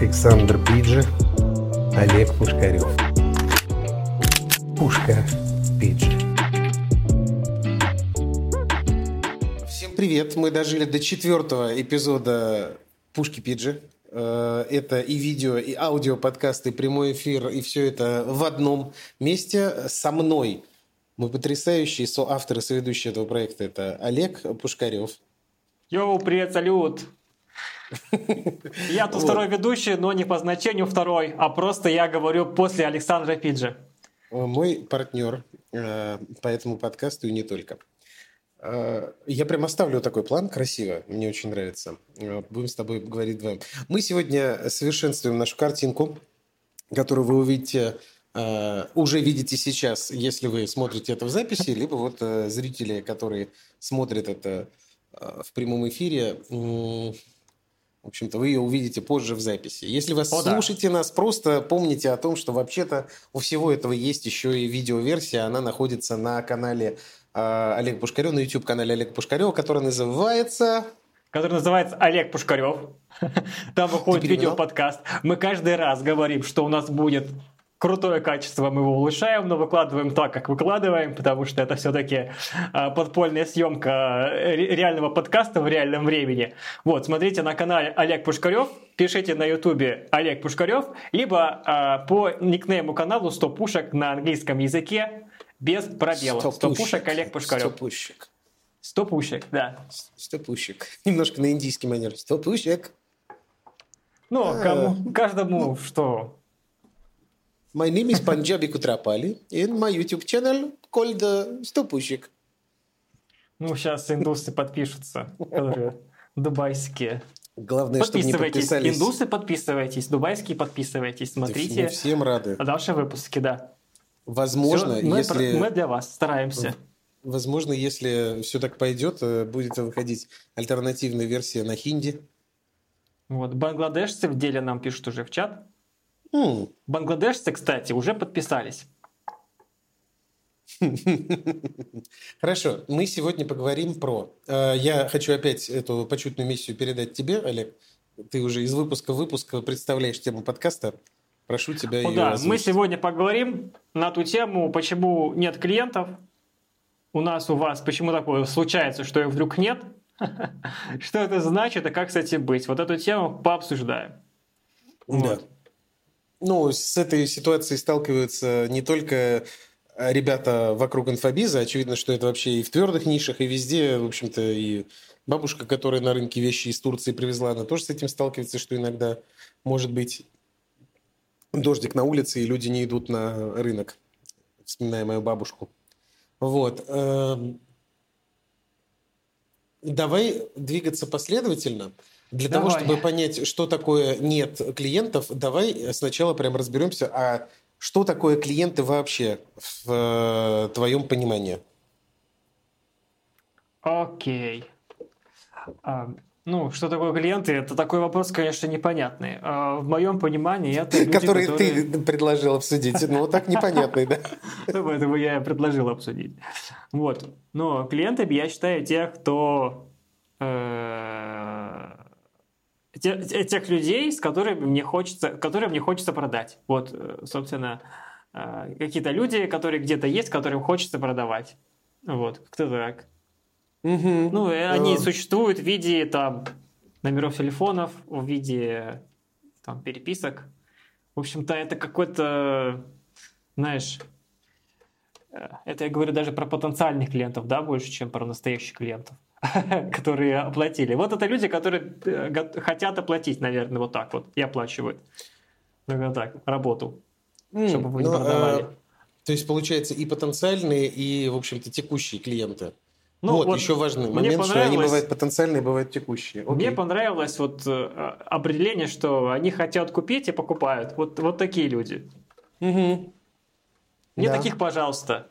Александр Пиджи, Олег Пушкарев. Пушка Пиджи. Всем привет! Мы дожили до четвертого эпизода Пушки Пиджи. Э, это и видео, и аудио подкасты, и прямой эфир, и все это в одном месте со мной. Мы потрясающие соавторы, соведущие этого проекта. Это Олег Пушкарев. Йоу, привет, салют! Я тут второй ведущий, но не по значению второй, а просто я говорю после Александра Пиджи. Мой партнер э, по этому подкасту и не только. Э, я прям оставлю такой план красиво, мне очень нравится. Э, будем с тобой говорить вдвоем. Мы сегодня совершенствуем нашу картинку, которую вы увидите, уже видите сейчас, если вы смотрите это в записи, либо вот зрители, которые смотрят это в прямом эфире, в общем-то, вы ее увидите позже в записи. Если вы О, слушаете да. нас, просто помните о том, что вообще-то у всего этого есть еще и видеоверсия. Она находится на канале э, Олега Пушкарева, на YouTube-канале Олега Пушкарева, который называется... Который называется Олег Пушкарев. Там выходит видео-подкаст. Мы каждый раз говорим, что у нас будет крутое качество мы его улучшаем, но выкладываем так, как выкладываем, потому что это все-таки а, подпольная съемка э, реального подкаста в реальном времени. Вот, смотрите на канале Олег Пушкарев, пишите на ютубе Олег Пушкарев, либо а, по никнейму каналу 100 пушек на английском языке без пробелов. 100, 100 пушек Олег Пушкарев. 100 пушек. 100 пушек, да. 100 пушек. Немножко на индийский манер. 100 пушек. Ну, кому, каждому что My name is Punjabi Kutrapali, and my YouTube channel called uh, Стопущик. Ну, сейчас индусы подпишутся, которые дубайские. Главное, чтобы не подписались. Индусы подписывайтесь, дубайские подписывайтесь, смотрите. Мы всем рады. Наши выпуски, да. Возможно, все, если... Мы для вас стараемся. Возможно, если все так пойдет, э, будет выходить альтернативная версия на хинди. Вот, бангладешцы в деле нам пишут уже в чат. Mm. Бангладешцы, кстати, уже подписались. Хорошо, мы сегодня поговорим про... Э, я хочу опять эту почетную миссию передать тебе, Олег. Ты уже из выпуска в выпуск представляешь тему подкаста. Прошу тебя О, Да, озвучить. мы сегодня поговорим на ту тему, почему нет клиентов. У нас, у вас, почему такое случается, что их вдруг нет. Что это значит и как с этим быть? Вот эту тему пообсуждаем. Да. Ну, с этой ситуацией сталкиваются не только э, ребята вокруг инфобиза. Очевидно, что это вообще и в твердых нишах, и везде. В общем-то, и бабушка, которая на рынке вещи из Турции привезла, она тоже с этим сталкивается, что иногда может быть дождик на улице, и люди не идут на рынок, вспоминая мою бабушку. Вот. Эм, давай двигаться последовательно. Для давай. того, чтобы понять, что такое нет клиентов, давай сначала прям разберемся, а что такое клиенты вообще в э, твоем понимании? Окей. А, ну, что такое клиенты? Это такой вопрос, конечно, непонятный. А, в моем понимании это люди, Который которые... ты предложил обсудить. Ну, так непонятный, да? Поэтому я предложил обсудить. Вот. Но клиентами я считаю тех, кто э, тех людей, с которыми мне хочется, которые мне хочется продать. Вот, э, собственно, э, какие-то люди, которые где-то есть, которым хочется продавать. Вот, как-то так. Угу. Ну, они uh. существуют в виде там номеров телефонов, в виде там переписок. В общем-то, это какой-то, знаешь, это я говорю даже про потенциальных клиентов, да, больше, чем про настоящих клиентов. которые оплатили. Вот это люди, которые э, хотят оплатить, наверное, вот так вот и оплачивают. Ну, так, работу, mm, чтобы вы не ну, продавали. А, то есть, получается, и потенциальные, и, в общем-то, текущие клиенты. Ну, вот, вот еще важный момент, что они бывают потенциальные, бывают текущие. Окей. Мне понравилось вот э, определение, что они хотят купить и покупают. Вот, вот такие люди. Угу. Мне да. таких, пожалуйста.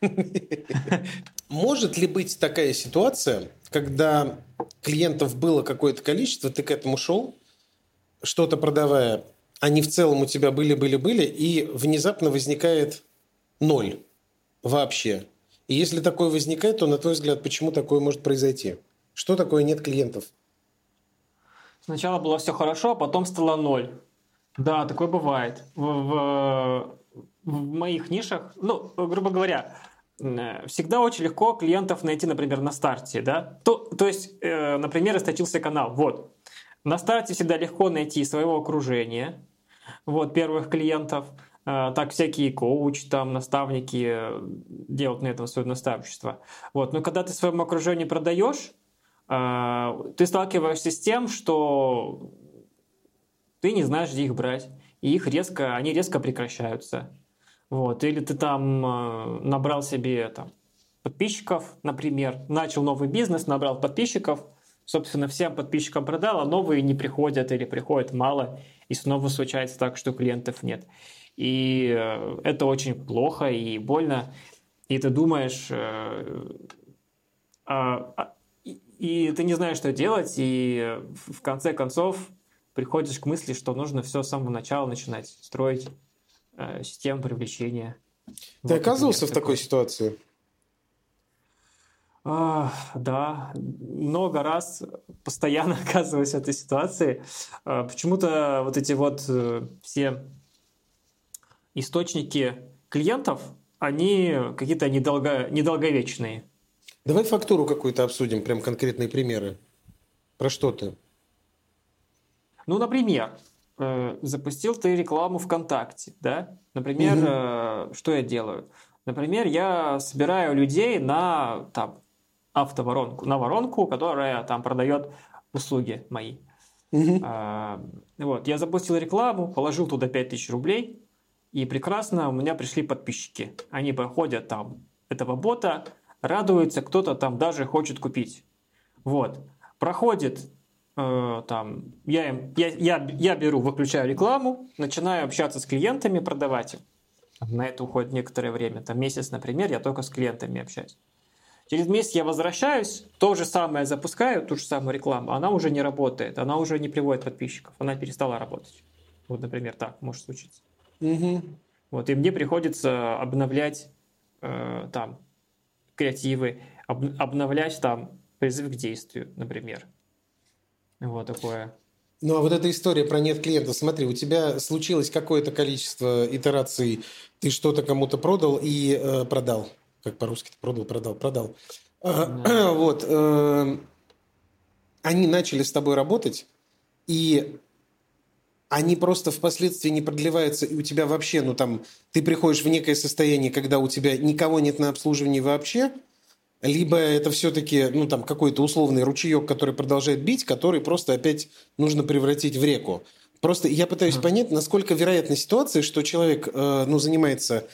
Может ли быть такая ситуация, когда клиентов было какое-то количество, ты к этому шел, что-то продавая, они в целом у тебя были-были-были, и внезапно возникает ноль вообще. И если такое возникает, то, на твой взгляд, почему такое может произойти? Что такое нет клиентов? Сначала было все хорошо, а потом стало ноль. Да, такое бывает. В, в, в моих нишах, ну, грубо говоря, всегда очень легко клиентов найти, например, на старте, да. То, то есть, э, например, источился канал. Вот. На старте всегда легко найти своего окружения, вот, первых клиентов. Э, так всякие коуч, там, наставники э, делают на этом свое наставничество. Вот. Но когда ты своему окружению продаешь, э, ты сталкиваешься с тем, что ты не знаешь, где их брать. И их резко, они резко прекращаются. Вот. Или ты там э, набрал себе там, подписчиков, например, начал новый бизнес, набрал подписчиков, собственно, всем подписчикам продал, а новые не приходят или приходят мало, и снова случается так, что клиентов нет. И э, это очень плохо и больно. И ты думаешь, э, а, а, и ты не знаешь, что делать, и в конце концов приходишь к мысли, что нужно все с самого начала начинать строить э, систему привлечения. Ты вот, оказывался например, в такой, такой ситуации? А, да, много раз постоянно оказываюсь в этой ситуации. А, почему-то вот эти вот э, все источники клиентов, они какие-то недолго, недолговечные. Давай фактуру какую-то обсудим, прям конкретные примеры. Про что ты? Ну, например, э, запустил ты рекламу ВКонтакте, да? Например, угу. э, что я делаю? Например, я собираю людей на там, автоворонку, на воронку, которая там продает услуги мои. Угу. А, вот, я запустил рекламу, положил туда 5000 рублей, и прекрасно у меня пришли подписчики. Они проходят там этого бота, радуются, кто-то там даже хочет купить. Вот. Проходит там, я, им, я, я, я беру, выключаю рекламу, начинаю общаться с клиентами, продавать им. На это уходит некоторое время. Там месяц, например, я только с клиентами общаюсь. Через месяц я возвращаюсь, то же самое запускаю, ту же самую рекламу, она уже не работает, она уже не приводит подписчиков, она перестала работать. Вот, например, так может случиться. Угу. Вот, и мне приходится обновлять э, там креативы, об, обновлять там призыв к действию, например. Вот такое. Ну а вот эта история про нет клиента, смотри, у тебя случилось какое-то количество итераций, ты что-то кому-то продал и э, продал. Как по-русски продал, продал, продал. А, да. Вот. Э, они начали с тобой работать, и они просто впоследствии не продлеваются, и у тебя вообще, ну там, ты приходишь в некое состояние, когда у тебя никого нет на обслуживании вообще, либо это все-таки ну, там, какой-то условный ручеек, который продолжает бить, который просто опять нужно превратить в реку. Просто я пытаюсь понять, насколько вероятна ситуация, что человек э, ну, занимается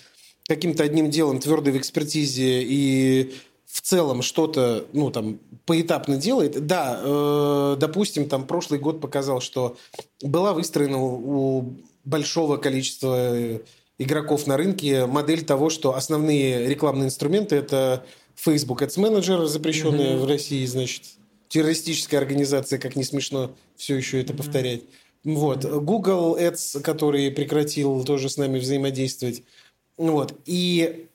каким-то одним делом твердой в экспертизе и в целом что-то, ну, там, поэтапно делает. Да, э, допустим, там, прошлый год показал, что была выстроена у, у большого количества игроков на рынке модель того, что основные рекламные инструменты – это Facebook Ads Manager, запрещенная mm-hmm. в России, значит, террористическая организация, как не смешно все еще это mm-hmm. повторять. Вот. Google Ads, который прекратил тоже с нами взаимодействовать. Вот. И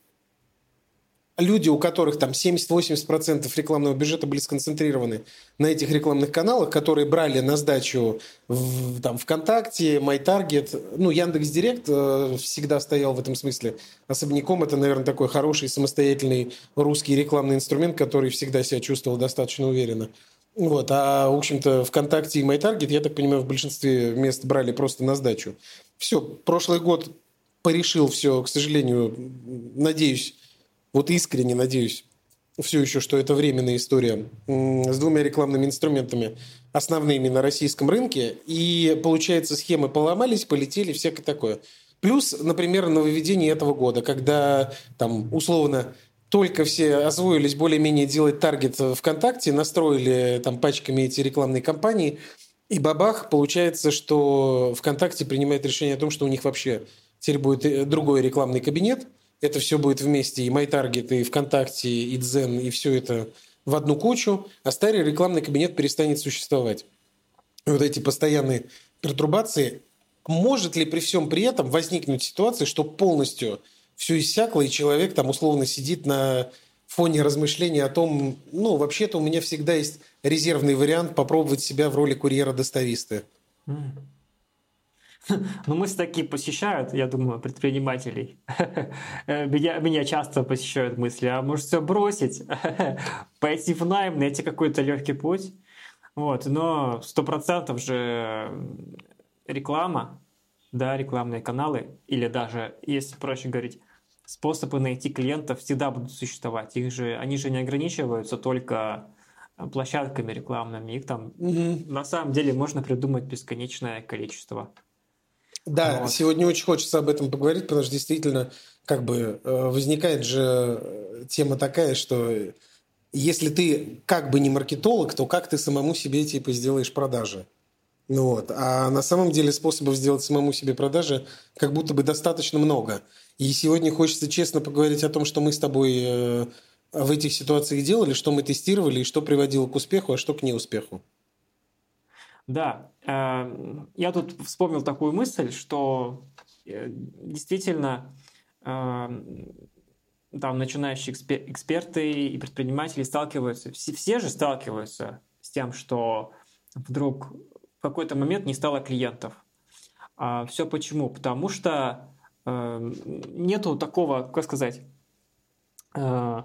люди, у которых там 70-80% рекламного бюджета были сконцентрированы на этих рекламных каналах, которые брали на сдачу в, там, ВКонтакте, MyTarget, ну, Яндекс.Директ э, всегда стоял в этом смысле особняком. Это, наверное, такой хороший самостоятельный русский рекламный инструмент, который всегда себя чувствовал достаточно уверенно. Вот, а, в общем-то, ВКонтакте и MyTarget, я так понимаю, в большинстве мест брали просто на сдачу. Все, прошлый год порешил все, к сожалению, надеюсь, вот искренне надеюсь все еще, что это временная история с двумя рекламными инструментами, основными на российском рынке. И, получается, схемы поломались, полетели, всякое такое. Плюс, например, нововведение этого года, когда там условно только все освоились более-менее делать таргет ВКонтакте, настроили там пачками эти рекламные кампании, и бабах, получается, что ВКонтакте принимает решение о том, что у них вообще теперь будет э, другой рекламный кабинет – это все будет вместе, и MyTarget, и ВКонтакте, и Дзен, и все это в одну кучу, а старый рекламный кабинет перестанет существовать. Вот эти постоянные пертурбации. Может ли при всем при этом возникнуть ситуация, что полностью все иссякло, и человек там условно сидит на фоне размышления о том, ну, вообще-то у меня всегда есть резервный вариант попробовать себя в роли курьера-достависта. Ну, мы такие посещают, я думаю, предпринимателей. меня, меня часто посещают мысли, а может все бросить, пойти в найм, найти какой-то легкий путь. Вот, но сто процентов же реклама, да, рекламные каналы, или даже, если проще говорить, способы найти клиентов всегда будут существовать. Их же, они же не ограничиваются только площадками рекламными. Их там на самом деле можно придумать бесконечное количество. Да, вот. сегодня очень хочется об этом поговорить, потому что действительно как бы э, возникает же э, тема такая, что если ты как бы не маркетолог, то как ты самому себе типа сделаешь продажи? Ну вот. А на самом деле способов сделать самому себе продажи как будто бы достаточно много. И сегодня хочется честно поговорить о том, что мы с тобой э, в этих ситуациях делали, что мы тестировали и что приводило к успеху, а что к неуспеху. Да, э, я тут вспомнил такую мысль, что э, действительно там начинающие эксперты и предприниматели сталкиваются, все, же сталкиваются с тем, что вдруг в какой-то момент не стало клиентов. А все почему? Потому что э, нету такого, как сказать, э,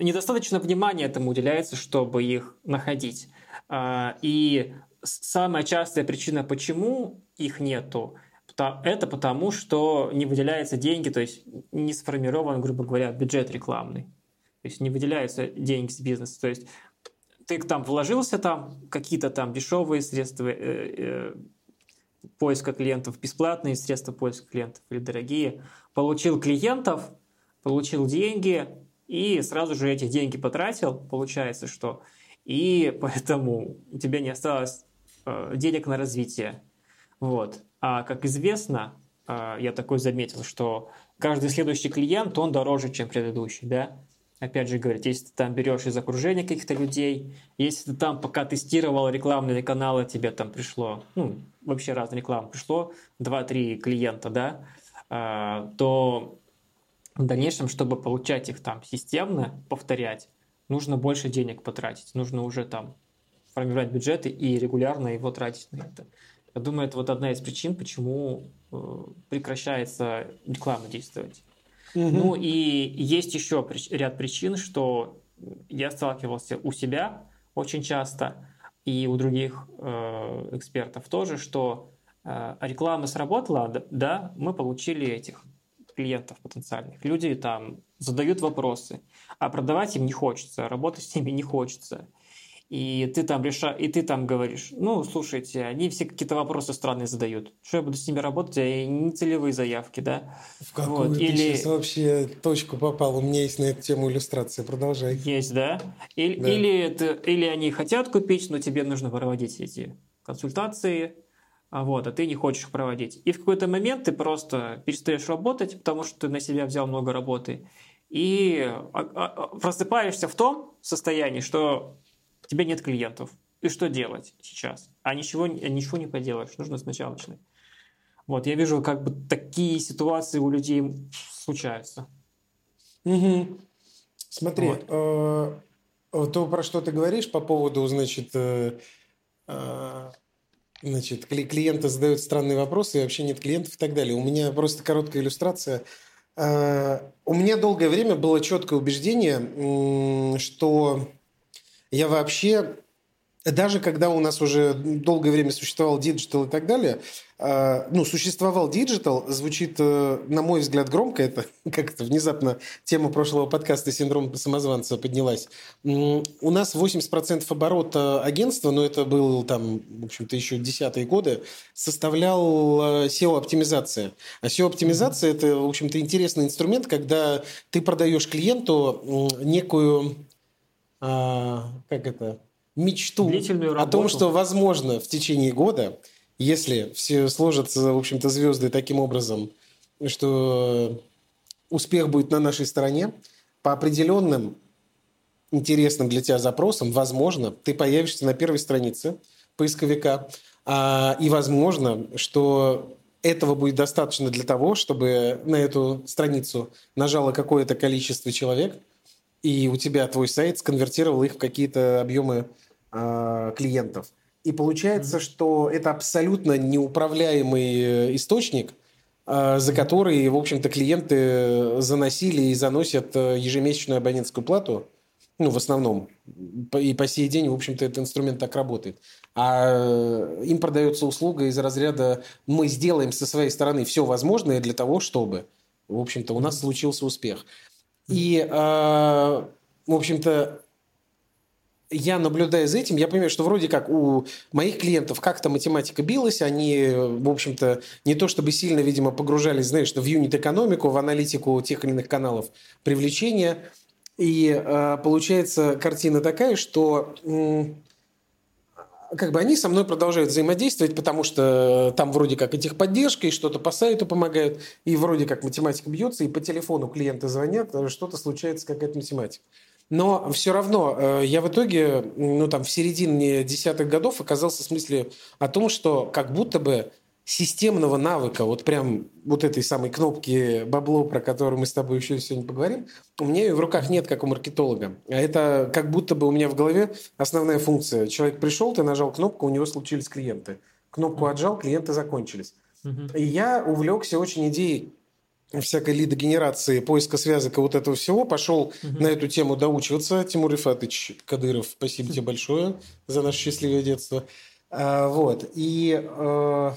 недостаточно внимания этому уделяется, чтобы их находить. Э, и самая частая причина, почему их нету, это потому, что не выделяются деньги, то есть не сформирован, грубо говоря, бюджет рекламный. То есть не выделяются деньги с бизнеса. То есть ты там вложился там, какие-то там дешевые средства э, э, поиска клиентов, бесплатные средства поиска клиентов или дорогие, получил клиентов, получил деньги и сразу же эти деньги потратил, получается, что и поэтому у тебя не осталось денег на развитие. Вот. А как известно, э, я такой заметил, что каждый следующий клиент, он дороже, чем предыдущий, да? опять же говорить, если ты там берешь из окружения каких-то людей, если ты там пока тестировал рекламные каналы, тебе там пришло, ну, вообще разная реклама, пришло 2-3 клиента, да, а, то в дальнейшем, чтобы получать их там системно, повторять, нужно больше денег потратить, нужно уже там формировать бюджеты и регулярно его тратить на это. Я думаю, это вот одна из причин, почему э, прекращается реклама действовать. Угу. Ну и есть еще ряд причин, что я сталкивался у себя очень часто и у других э, экспертов тоже, что э, реклама сработала, да, мы получили этих клиентов потенциальных. Люди там задают вопросы, а продавать им не хочется, работать с ними не хочется и ты там реша... и ты там говоришь, ну, слушайте, они все какие-то вопросы странные задают. Что я буду с ними работать, а не целевые заявки, да? В какую вот. ты Или... сейчас вообще точку попал? У меня есть на эту тему иллюстрация, продолжай. Есть, да? Или, да. Или, это... Или они хотят купить, но тебе нужно проводить эти консультации, а вот, а ты не хочешь их проводить. И в какой-то момент ты просто перестаешь работать, потому что ты на себя взял много работы, и а, а, просыпаешься в том состоянии, что у тебя нет клиентов. И что делать сейчас? А ничего, ничего не поделаешь, нужно сначала начинать. Вот, я вижу, как бы такие ситуации у людей случаются. Угу. Смотри, вот. э, то, про что ты говоришь по поводу, значит, э, э, значит, клиенты задают странные вопросы, и вообще нет клиентов и так далее. У меня просто короткая иллюстрация. Э, у меня долгое время было четкое убеждение, что я вообще, даже когда у нас уже долгое время существовал диджитал и так далее, э, ну, существовал диджитал, звучит, э, на мой взгляд, громко, это как-то внезапно тема прошлого подкаста «Синдром самозванца» поднялась. У нас 80% оборота агентства, но это был там, в общем-то, еще десятые годы, составлял SEO-оптимизация. А SEO-оптимизация – это, в общем-то, интересный инструмент, когда ты продаешь клиенту некую а, как это, мечту о том, что возможно в течение года, если все сложатся, в общем-то, звезды таким образом, что успех будет на нашей стороне, по определенным интересным для тебя запросам, возможно, ты появишься на первой странице поисковика, а, и возможно, что этого будет достаточно для того, чтобы на эту страницу нажало какое-то количество человек – и у тебя твой сайт сконвертировал их в какие-то объемы э, клиентов. И получается, mm-hmm. что это абсолютно неуправляемый э, источник, э, за который, в общем-то, клиенты заносили и заносят э, ежемесячную абонентскую плату. Ну, в основном. И по сей день, в общем-то, этот инструмент так работает. А им продается услуга из разряда «мы сделаем со своей стороны все возможное для того, чтобы...» В общем-то, у нас случился успех. И, э, в общем-то, я наблюдая за этим, я понимаю, что вроде как у моих клиентов как-то математика билась, они, в общем-то, не то чтобы сильно, видимо, погружались, знаешь, в юнит-экономику, в аналитику тех или иных каналов привлечения. И э, получается картина такая, что э, как бы они со мной продолжают взаимодействовать, потому что там вроде как и техподдержка, и что-то по сайту помогают, и вроде как математика бьется, и по телефону клиенты звонят, что-то случается, какая-то математика. Но все равно э, я в итоге, ну там в середине десятых годов оказался в смысле о том, что как будто бы системного навыка, вот прям вот этой самой кнопки бабло, про которую мы с тобой еще сегодня поговорим, у меня ее в руках нет, как у маркетолога. А это как будто бы у меня в голове основная функция. Человек пришел, ты нажал кнопку, у него случились клиенты. Кнопку отжал, клиенты закончились. И я увлекся очень идеей всякой лидогенерации, поиска связок и вот этого всего, пошел угу. на эту тему доучиваться. Тимур Ифатович Кадыров, спасибо тебе большое за наше счастливое детство. А, вот. И а,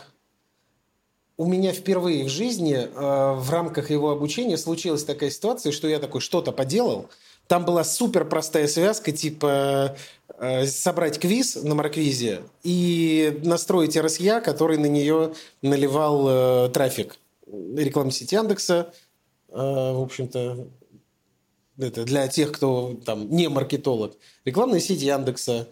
у меня впервые в жизни а, в рамках его обучения случилась такая ситуация, что я такой что-то поделал. Там была супер простая связка, типа а, собрать квиз на Марквизе и настроить RSA, который на нее наливал э, трафик рекламной сети Яндекса. Э, в общем-то, это для тех, кто там не маркетолог. Рекламная сеть Яндекса.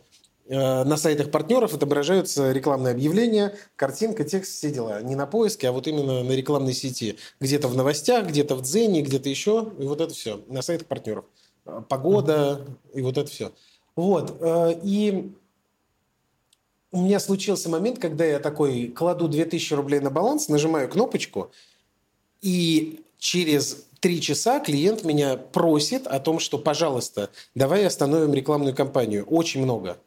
Э, на сайтах партнеров отображаются рекламные объявления, картинка, текст, все дела. Не на поиске, а вот именно на рекламной сети. Где-то в новостях, где-то в Дзене, где-то еще. И вот это все. На сайтах партнеров. Э, погода и вот это все. Вот. И у меня случился момент, когда я такой кладу 2000 рублей на баланс, нажимаю кнопочку, и через три часа клиент меня просит о том, что, пожалуйста, давай остановим рекламную кампанию. Очень много.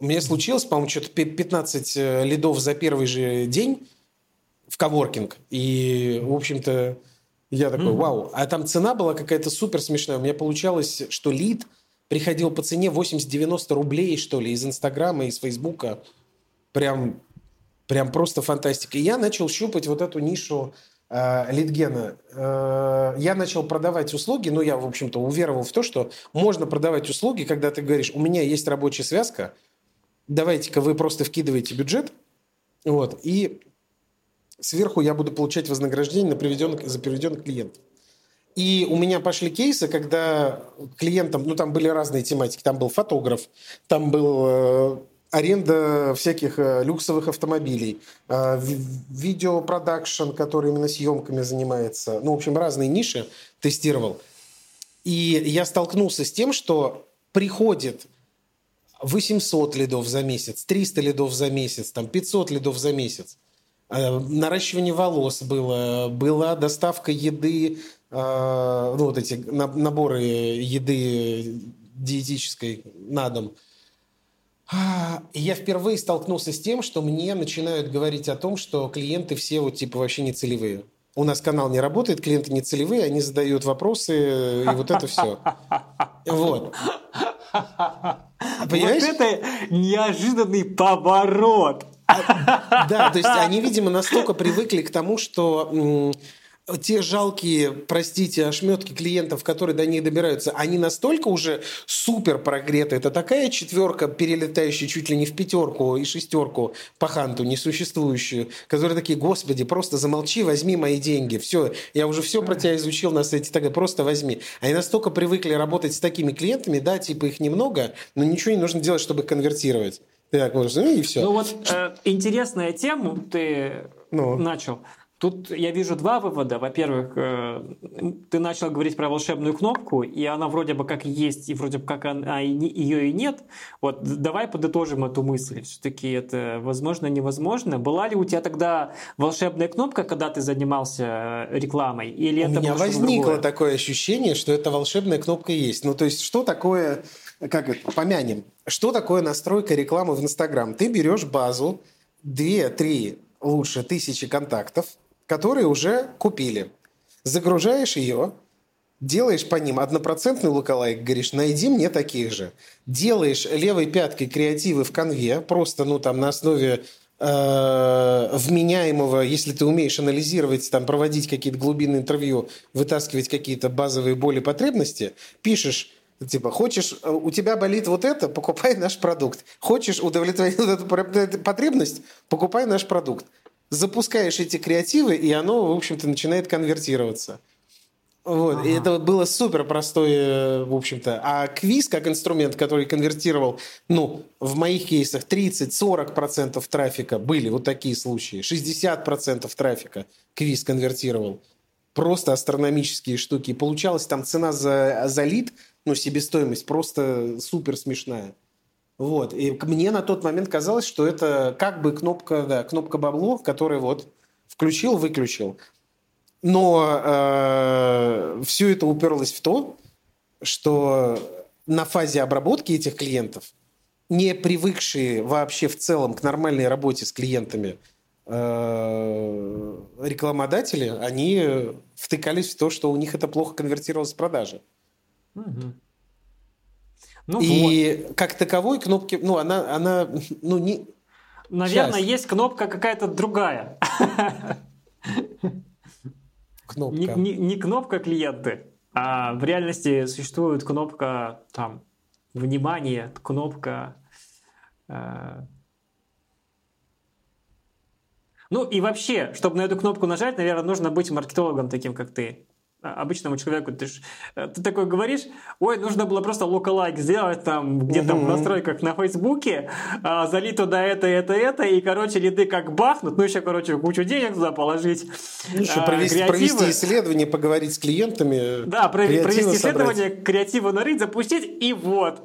У меня случилось, по-моему, что-то 15 э, лидов за первый же день в коворкинг. И, в общем-то, я такой, вау. А там цена была какая-то супер смешная. У меня получалось, что лид приходил по цене 80-90 рублей, что ли, из Инстаграма, из Фейсбука. Прям, прям просто фантастика. И я начал щупать вот эту нишу э, литгена. Э, я начал продавать услуги, ну, я, в общем-то, уверовал в то, что можно продавать услуги, когда ты говоришь, у меня есть рабочая связка, давайте-ка вы просто вкидываете бюджет, вот, и сверху я буду получать вознаграждение на приведенных, за приведенных клиентов. И у меня пошли кейсы, когда клиентам, ну там были разные тематики, там был фотограф, там был э, аренда всяких э, люксовых автомобилей, э, видеопродакшн, который именно съемками занимается. Ну, в общем, разные ниши тестировал. И я столкнулся с тем, что приходит 800 лидов за месяц, 300 лидов за месяц, там 500 лидов за месяц. Э, наращивание волос было, была доставка еды, ну вот эти наборы еды диетической на дом – я впервые столкнулся с тем, что мне начинают говорить о том, что клиенты все вот типа вообще не целевые. У нас канал не работает, клиенты не целевые, они задают вопросы, и вот это все. Вот. Понимаешь? Вот это неожиданный поворот. Да, то есть они, видимо, настолько привыкли к тому, что те жалкие, простите, ошметки клиентов, которые до них добираются, они настолько уже супер прогреты. Это такая четверка, перелетающая чуть ли не в пятерку и шестерку по ханту, несуществующую, которые такие, господи, просто замолчи, возьми мои деньги. Все, я уже все про тебя изучил на сайте, тогда просто возьми. Они настолько привыкли работать с такими клиентами, да, типа их немного, но ничего не нужно делать, чтобы их конвертировать. Так, ну и все. Ну вот э, интересная тема ты ну. начал. Тут я вижу два вывода. Во-первых, э, ты начал говорить про волшебную кнопку, и она вроде бы как есть, и вроде бы как она, ее и нет. Вот давай подытожим эту мысль. Все-таки это возможно, невозможно. Была ли у тебя тогда волшебная кнопка, когда ты занимался э, рекламой? Или у это меня возникло другое? такое ощущение, что эта волшебная кнопка есть. Ну, то есть, что такое, как это, помянем, что такое настройка рекламы в Инстаграм? Ты берешь базу, две-три лучше тысячи контактов, которые уже купили. Загружаешь ее, делаешь по ним однопроцентный лукалайк, говоришь, найди мне таких же. Делаешь левой пяткой креативы в конве, просто, ну, там, на основе э, вменяемого, если ты умеешь анализировать, там, проводить какие-то глубинные интервью, вытаскивать какие-то базовые боли, потребности, пишешь Типа, хочешь, э, у тебя болит вот это, покупай наш продукт. Хочешь удовлетворить вот эту потребность, покупай наш продукт запускаешь эти креативы, и оно, в общем-то, начинает конвертироваться. Вот. Ага. И это было супер простое, в общем-то. А квиз как инструмент, который конвертировал, ну, в моих кейсах 30-40% трафика были вот такие случаи. 60% трафика квиз конвертировал. Просто астрономические штуки. И получалась там цена за, за лид, ну, себестоимость просто супер смешная. Вот. И мне на тот момент казалось, что это как бы кнопка, да, кнопка бабло, которая вот включил, выключил. Но э, все это уперлось в то, что на фазе обработки этих клиентов, не привыкшие вообще в целом к нормальной работе с клиентами э, рекламодатели, они втыкались в то, что у них это плохо конвертировалось в продажи. Угу. Ну, и вот. как таковой кнопки, ну, она, она, ну, не... Наверное, Сейчас. есть кнопка какая-то другая. Кнопка. Не, не, не кнопка клиенты, а в реальности существует кнопка там внимание, кнопка... Э... Ну и вообще, чтобы на эту кнопку нажать, наверное, нужно быть маркетологом таким, как ты. А, обычному человеку, ты, ж, э, ты такой говоришь, ой, нужно было просто лукалайк сделать там где-то угу. в настройках на Фейсбуке, а, залить туда это, это, это, и, короче, лиды как бахнут, ну еще, короче, кучу денег туда положить. Ну, еще а, провести, провести исследование, поговорить с клиентами. Да, провести исследование, креативы нарыть, запустить, и вот.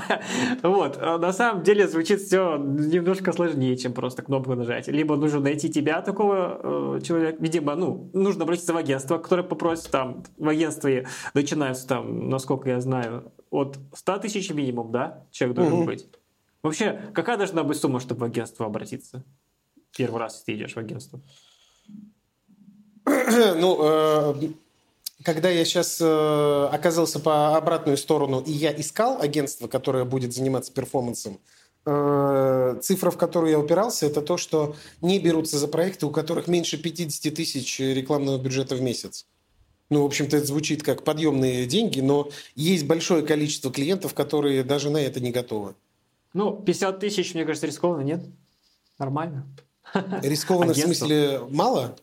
вот. А на самом деле звучит все немножко сложнее, чем просто кнопку нажать. Либо нужно найти тебя, такого э, человека, видимо, ну, нужно обратиться в агентство, которое попросит там в агентстве начинаются там, насколько я знаю, от 100 тысяч минимум, да, человек должен угу. быть. Вообще, какая должна быть сумма, чтобы в агентство обратиться? Первый раз, если ты идешь в агентство. Ну, э, когда я сейчас э, оказался по обратную сторону, и я искал агентство, которое будет заниматься перформансом, э, цифра, в которую я упирался, это то, что не берутся за проекты, у которых меньше 50 тысяч рекламного бюджета в месяц. Ну, в общем-то, это звучит как подъемные деньги, но есть большое количество клиентов, которые даже на это не готовы. Ну, 50 тысяч, мне кажется, рискованно, нет? Нормально. Рискованно в смысле мало?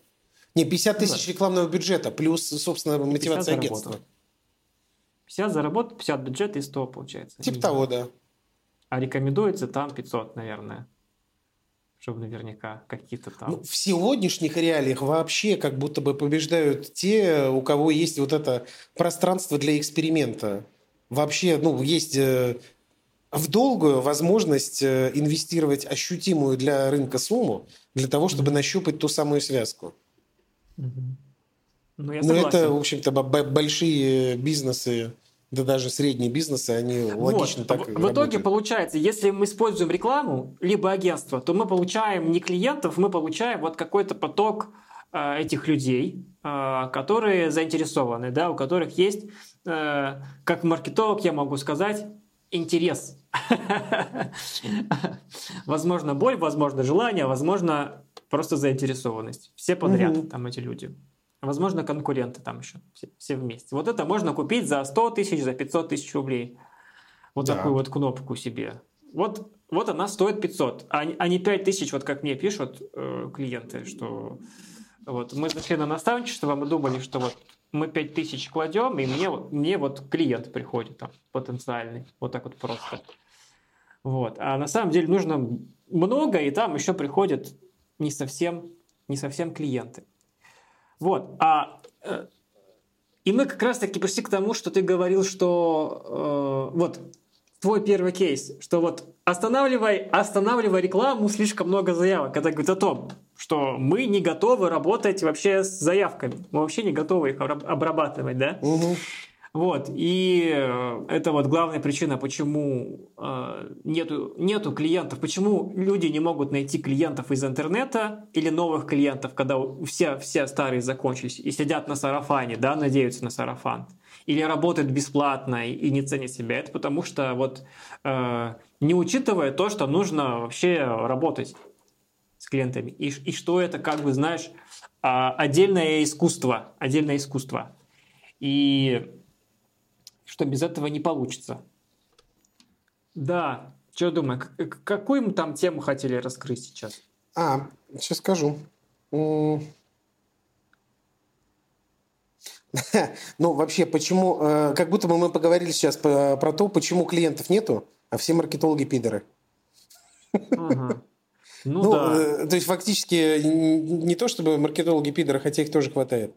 Не, 50 ну тысяч рекламного бюджета, плюс, собственно, мотивация агентства. 50 заработал, 50 бюджет и 100 получается. Типа того, да. А рекомендуется там 500, наверное чтобы наверняка какие-то там... Ну, в сегодняшних реалиях вообще как будто бы побеждают те, у кого есть вот это пространство для эксперимента. Вообще, ну, есть э, в долгую возможность э, инвестировать ощутимую для рынка сумму для того, чтобы mm-hmm. нащупать ту самую связку. Mm-hmm. Ну, я Но это, в общем-то, большие бизнесы да даже средние бизнесы, они логично вот. так В, в итоге получается, если мы используем рекламу, либо агентство, то мы получаем не клиентов, мы получаем вот какой-то поток э, этих людей, э, которые заинтересованы, да, у которых есть, э, как маркетолог я могу сказать, интерес. Возможно, боль, возможно, желание, возможно, просто заинтересованность. Все подряд там эти люди. Возможно, конкуренты там еще все, все вместе. Вот это можно купить за 100 тысяч, за 500 тысяч рублей. Вот да. такую вот кнопку себе. Вот, вот она стоит 500, а, а не 5 тысяч, вот как мне пишут э, клиенты, что вот мы зашли на наставничество, мы думали, что вот мы 5 тысяч кладем, и мне, мне вот клиент приходит там потенциальный, вот так вот просто. Вот. А на самом деле нужно много, и там еще приходят не совсем, не совсем клиенты. Вот. А, э, и мы как раз-таки пришли к тому, что ты говорил, что э, вот твой первый кейс, что вот останавливай, останавливай рекламу, слишком много заявок. Это говорит о том, что мы не готовы работать вообще с заявками. Мы вообще не готовы их обрабатывать, да? Угу. Вот, и э, это вот главная причина, почему э, нету, нету клиентов, почему люди не могут найти клиентов из интернета или новых клиентов, когда все, все старые закончились и сидят на сарафане, да, надеются на сарафан, или работают бесплатно и не ценят себя. Это потому что вот э, не учитывая то, что нужно вообще работать с клиентами, и, и что это, как бы, знаешь, э, отдельное искусство, отдельное искусство. И что без этого не получится. Да, что думаю, какую мы там тему хотели раскрыть сейчас? А, сейчас скажу. Ну, вообще, почему... Э, как будто бы мы поговорили сейчас про то, почему клиентов нету, а все маркетологи пидоры. Ага. Ну, ну да. Э, то есть, фактически, не то чтобы маркетологи пидоры, хотя их тоже хватает.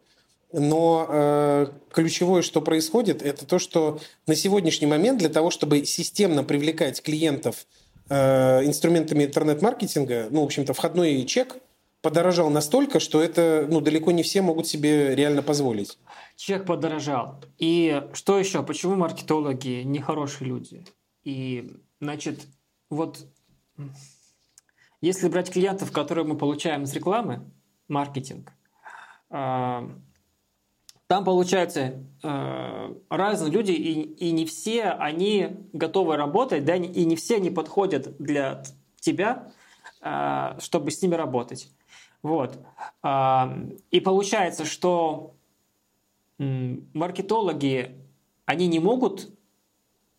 Но э, ключевое, что происходит, это то, что на сегодняшний момент для того, чтобы системно привлекать клиентов э, инструментами интернет-маркетинга, ну, в общем-то, входной чек подорожал настолько, что это ну, далеко не все могут себе реально позволить. Чек подорожал. И что еще? Почему маркетологи нехорошие люди? И, значит, вот если брать клиентов, которые мы получаем из рекламы, маркетинг, э, там, получается, э, разные люди, и, и не все они готовы работать, да, и не все они подходят для тебя, э, чтобы с ними работать. Вот. А, и получается, что маркетологи, они не могут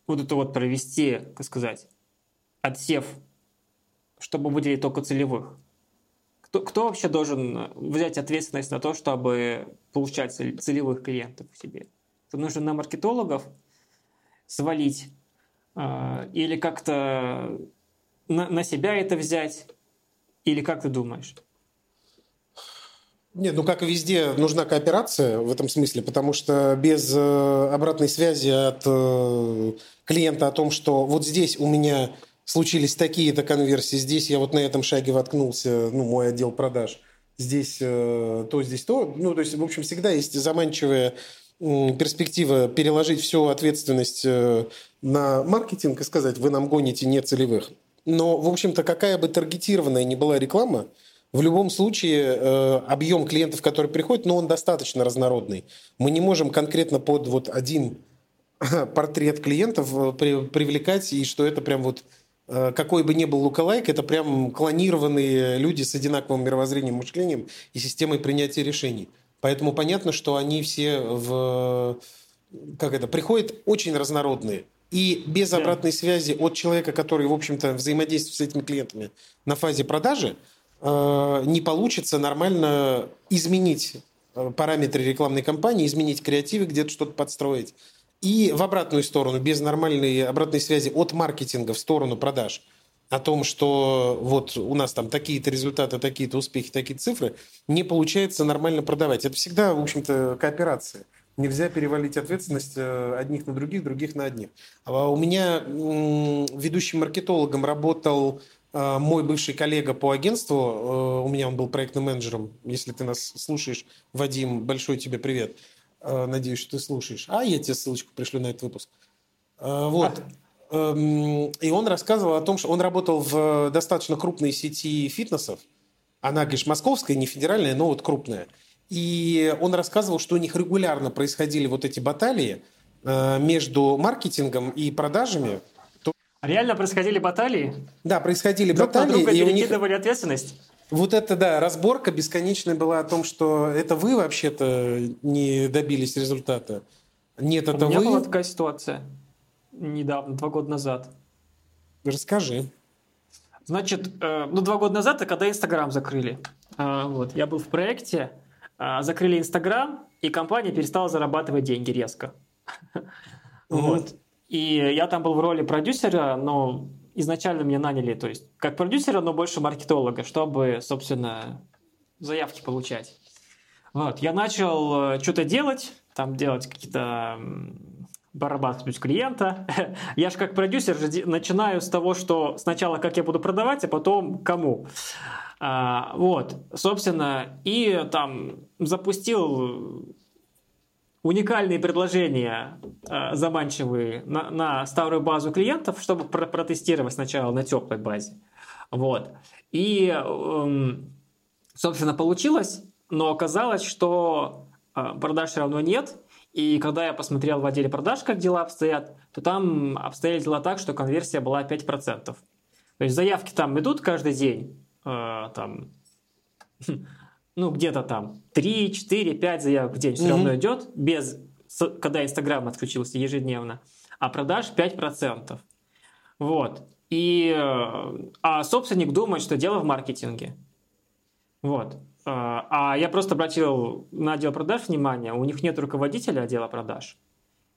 вот это вот провести, как сказать, отсев, чтобы выделить только целевых. Кто, кто вообще должен взять ответственность на то, чтобы получать целевых клиентов к себе? Это нужно на маркетологов свалить э, или как-то на, на себя это взять? Или как ты думаешь? Нет, ну как и везде, нужна кооперация в этом смысле, потому что без э, обратной связи от э, клиента о том, что вот здесь у меня случились такие-то конверсии, здесь я вот на этом шаге воткнулся, ну, мой отдел продаж, здесь э, то, здесь то. Ну, то есть, в общем, всегда есть заманчивая перспектива переложить всю ответственность э, на маркетинг и сказать, вы нам гоните нецелевых. Но, в общем-то, какая бы таргетированная ни была реклама, в любом случае э, объем клиентов, которые приходят, ну, он достаточно разнородный. Мы не можем конкретно под вот один портрет клиентов привлекать, и что это прям вот Э, какой бы ни был лукалайк, это прям клонированные люди с одинаковым мировоззрением, мышлением и системой принятия решений. Поэтому понятно, что они все в как это приходят очень разнородные. И без обратной связи от человека, который, в общем-то, взаимодействует с этими клиентами на фазе продажи, э, не получится нормально изменить э, параметры рекламной кампании, изменить креативы, где-то что-то подстроить. И в обратную сторону, без нормальной обратной связи от маркетинга в сторону продаж, о том, что вот у нас там такие-то результаты, такие-то успехи, такие цифры, не получается нормально продавать. Это всегда, в общем-то, кооперация. Нельзя перевалить ответственность э, одних на других, других на одних. А у меня ведущим маркетологом работал э, мой бывший коллега по агентству. Э, у меня он был проектным менеджером. Если ты нас слушаешь, Вадим, большой тебе привет. Э, надеюсь, что ты слушаешь. А я тебе ссылочку пришлю на этот выпуск. Э, вот. Эм, и он рассказывал о том, что он работал в достаточно крупной сети фитнесов. Она, конечно, московская, не федеральная, но вот крупная. И он рассказывал, что у них регулярно происходили вот эти баталии э, между маркетингом и продажами. Реально происходили баталии? Да, происходили друг баталии. На друга и перекидывали них... ответственность? Вот это, да, разборка бесконечная была о том, что это вы вообще-то не добились результата. Нет, это У меня вы. была такая ситуация недавно, два года назад. Расскажи. Значит, э, ну, два года назад, это когда Инстаграм закрыли. Э, вот, я был в проекте, э, закрыли Инстаграм, и компания перестала зарабатывать деньги резко. Вот. И я там был в роли продюсера, но изначально меня наняли, то есть как продюсера, но больше маркетолога, чтобы, собственно, заявки получать. Вот, я начал э, что-то делать, там делать какие-то барабанить клиента. я же как продюсер же начинаю с того, что сначала как я буду продавать, а потом кому. А, вот, собственно, и там запустил уникальные предложения э, заманчивые на, на старую базу клиентов, чтобы про протестировать сначала на теплой базе. Вот. И, э, собственно, получилось, но оказалось, что э, продаж все равно нет, и когда я посмотрел в отделе продаж, как дела обстоят, то там обстояли дела так, что конверсия была 5%. То есть заявки там идут каждый день, э, там, ну, где-то там 3, 4, 5 заявок в день все равно идет, без, когда Инстаграм отключился ежедневно, а продаж 5%. Вот. И, э, а собственник думает, что дело в маркетинге. Вот. А, а я просто обратил на отдел продаж внимание, у них нет руководителя отдела продаж.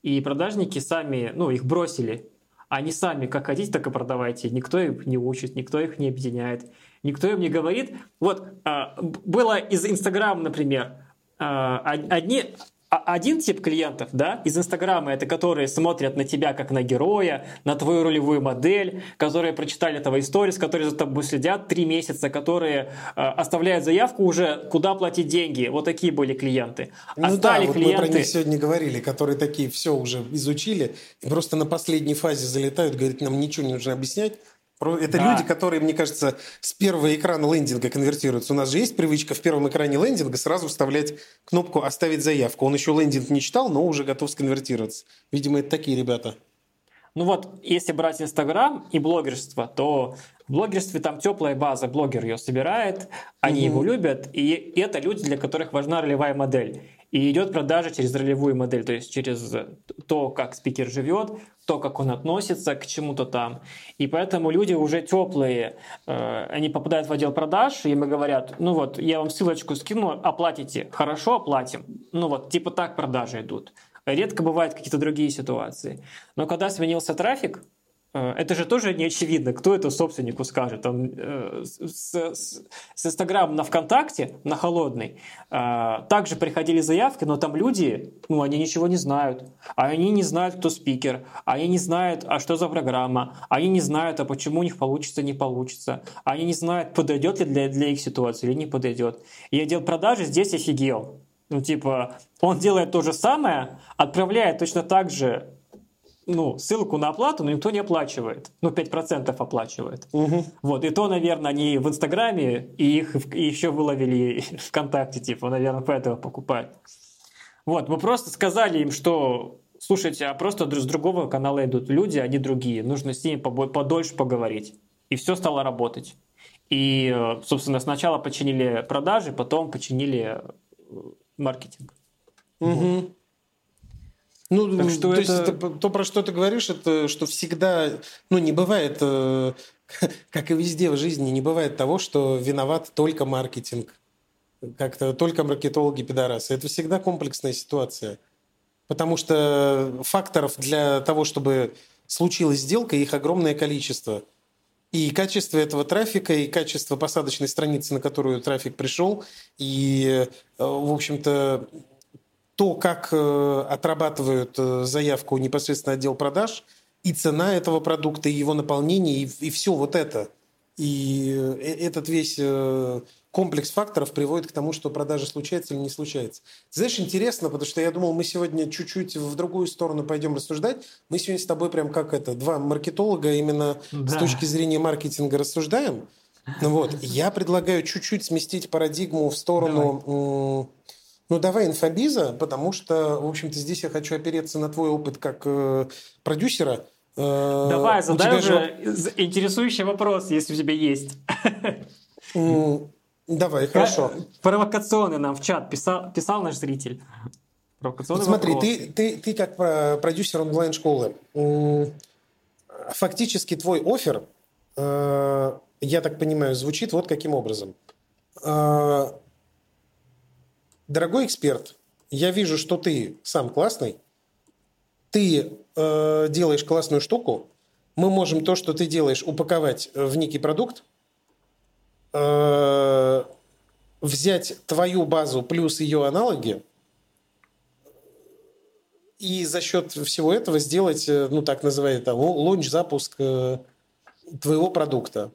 И продажники сами, ну, их бросили. Они сами как хотите, так и продавайте. Никто их не учит, никто их не объединяет. Никто им не говорит. Вот а, было из Инстаграма, например, а, одни, а один тип клиентов, да, из Инстаграма, это которые смотрят на тебя как на героя, на твою ролевую модель, которые прочитали этого историс, которые за тобой следят три месяца, которые э, оставляют заявку уже, куда платить деньги. Вот такие были клиенты. Ну Остали да, вот клиенты... мы про них сегодня говорили, которые такие все уже изучили, и просто на последней фазе залетают, говорят, нам ничего не нужно объяснять, это да. люди, которые, мне кажется, с первого экрана лендинга конвертируются. У нас же есть привычка в первом экране лендинга сразу вставлять кнопку «Оставить заявку». Он еще лендинг не читал, но уже готов сконвертироваться. Видимо, это такие ребята. Ну вот, если брать Инстаграм и блогерство, то в блогерстве там теплая база, блогер ее собирает, они угу. его любят, и это люди, для которых важна ролевая модель. И идет продажа через ролевую модель, то есть через то, как спикер живет, то, как он относится к чему-то там. И поэтому люди уже теплые, э, они попадают в отдел продаж, и им говорят, ну вот, я вам ссылочку скину, оплатите. Хорошо, оплатим. Ну вот, типа так продажи идут. Редко бывают какие-то другие ситуации. Но когда сменился трафик, это же тоже не очевидно, кто это собственнику скажет. Он, э, с, с, Инстаграма на ВКонтакте, на холодный, э, также приходили заявки, но там люди, ну, они ничего не знают. Они не знают, кто спикер, они не знают, а что за программа, они не знают, а почему у них получится, не получится. Они не знают, подойдет ли для, для их ситуации или не подойдет. И отдел продажи здесь офигел. Ну, типа, он делает то же самое, отправляет точно так же ну, ссылку на оплату, но никто не оплачивает. Ну, 5% оплачивает. Угу. Вот, и то, наверное, они в Инстаграме, и их и еще выловили ВКонтакте, типа, наверное, поэтому покупают. Вот, мы просто сказали им, что слушайте, а просто с другого канала идут люди, они другие, нужно с ними подольше поговорить. И все стало работать. И, собственно, сначала починили продажи, потом починили э, маркетинг. Угу. Ну, так что то, это... есть это, то, про что ты говоришь, это что всегда, ну, не бывает, э, как и везде в жизни, не бывает того, что виноват только маркетинг, как-то только маркетологи пидорасы. Это всегда комплексная ситуация. Потому что факторов для того, чтобы случилась сделка, их огромное количество. И качество этого трафика, и качество посадочной страницы, на которую трафик пришел, и, э, в общем-то, то, как э, отрабатывают э, заявку непосредственно отдел продаж, и цена этого продукта, и его наполнение, и, и все вот это. И э, этот весь комплекс факторов приводит к тому, что продажа случается или не случается. Ты знаешь, интересно, потому что я думал, мы сегодня чуть-чуть в другую сторону пойдем рассуждать. Мы сегодня с тобой прям как это, два маркетолога именно да. с точки зрения маркетинга рассуждаем. Вот, я предлагаю чуть-чуть сместить парадигму в сторону... Давай ну, давай инфобиза, потому что, в общем-то, здесь я хочу опереться на твой опыт как э, продюсера. Э, давай, задай уже же... интересующий вопрос, если у тебя есть. Давай, хорошо. Провокационный нам в чат писал, писал наш зритель. Провокационный Смотри, ты, ты, ты как продюсер онлайн-школы, фактически твой офер, э, я так понимаю, звучит вот каким образом э, дорогой эксперт, я вижу, что ты сам классный, ты э, делаешь классную штуку, мы можем то, что ты делаешь, упаковать в некий продукт, э, взять твою базу плюс ее аналоги и за счет всего этого сделать, э, ну так называемый там, лонч-запуск э, твоего продукта.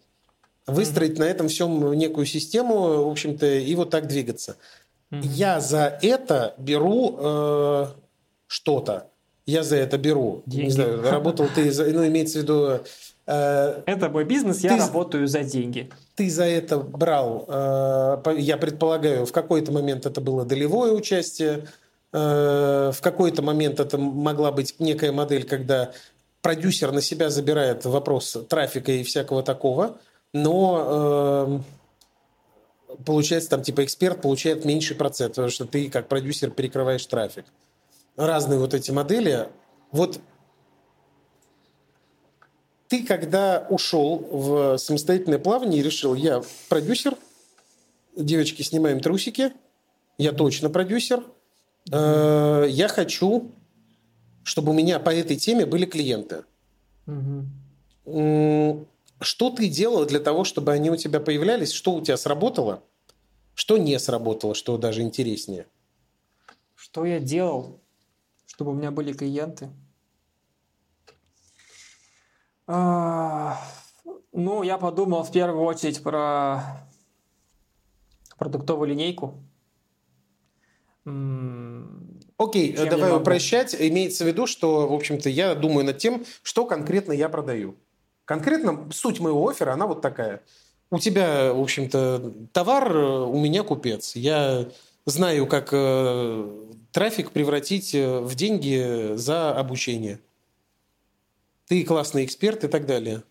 Выстроить mm-hmm. на этом всем некую систему, в общем-то, и вот так двигаться. Я за это беру э, что-то. Я за это беру. Деньги. Не знаю, работал ты, за, ну, имеется в виду... Э, это мой бизнес, я работаю за деньги. Ты за это брал, э, я предполагаю, в какой-то момент это было долевое участие, э, в какой-то момент это могла быть некая модель, когда продюсер на себя забирает вопрос трафика и всякого такого, но э, получается там типа эксперт получает меньший процент, потому что ты как продюсер перекрываешь трафик. Разные вот эти модели. Вот ты когда ушел в самостоятельное плавание и решил, я продюсер, девочки, снимаем трусики, я точно продюсер, э, я хочу чтобы у меня по этой теме были клиенты. Угу. Что ты делал для того, чтобы они у тебя появлялись? Что у тебя сработало? Что не сработало, что даже интереснее? Что я делал, чтобы у меня были клиенты? А, ну, я подумал в первую очередь про продуктовую линейку. Окей, Чем давай упрощать. Имеется в виду, что, в общем-то, я думаю над тем, что конкретно я продаю. Конкретно суть моего оффера, она вот такая. У тебя, в общем-то, товар, у меня купец. Я знаю, как э, трафик превратить э, в деньги за обучение. Ты классный эксперт и так далее.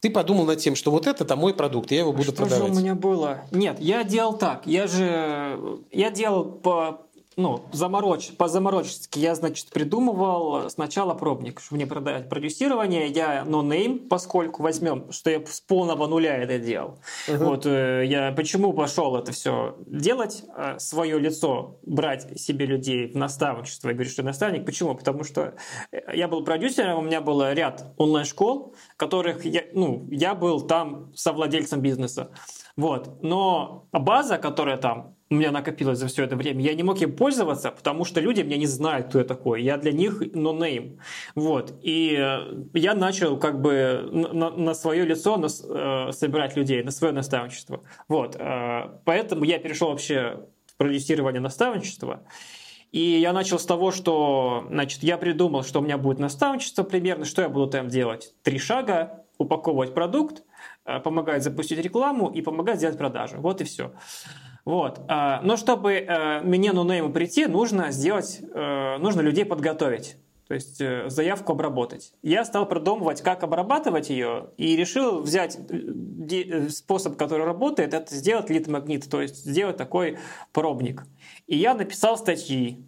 Ты подумал над тем, что вот это мой продукт, я его буду что продавать. Что же у меня было? Нет, я делал так. Я же я делал по ну, замороч, по заморочески я, значит, придумывал сначала пробник, чтобы мне продать продюсирование. Я no-name, поскольку возьмем, что я с полного нуля это делал. Uh-huh. Вот э, я почему пошел это все делать, э, свое лицо брать себе людей в наставничество. Я говорю, что наставник. Почему? Потому что я был продюсером, у меня был ряд онлайн-школ, которых я, ну, я был там совладельцем бизнеса. Вот. Но база, которая там у меня накопилось за все это время, я не мог им пользоваться, потому что люди меня не знают, кто я такой. Я для них no name. Вот. И э, я начал как бы на, на свое лицо на, э, собирать людей, на свое наставничество. Вот. Э, поэтому я перешел вообще в продюсирование наставничества. И я начал с того, что значит, я придумал, что у меня будет наставничество примерно, что я буду там делать. Три шага, упаковывать продукт, э, помогать запустить рекламу и помогать сделать продажу. Вот и все. Вот. А, но чтобы э, мне нонейму прийти, нужно сделать, э, нужно людей подготовить. То есть э, заявку обработать. Я стал продумывать, как обрабатывать ее, и решил взять способ, который работает, это сделать лид-магнит, то есть сделать такой пробник. И я написал статьи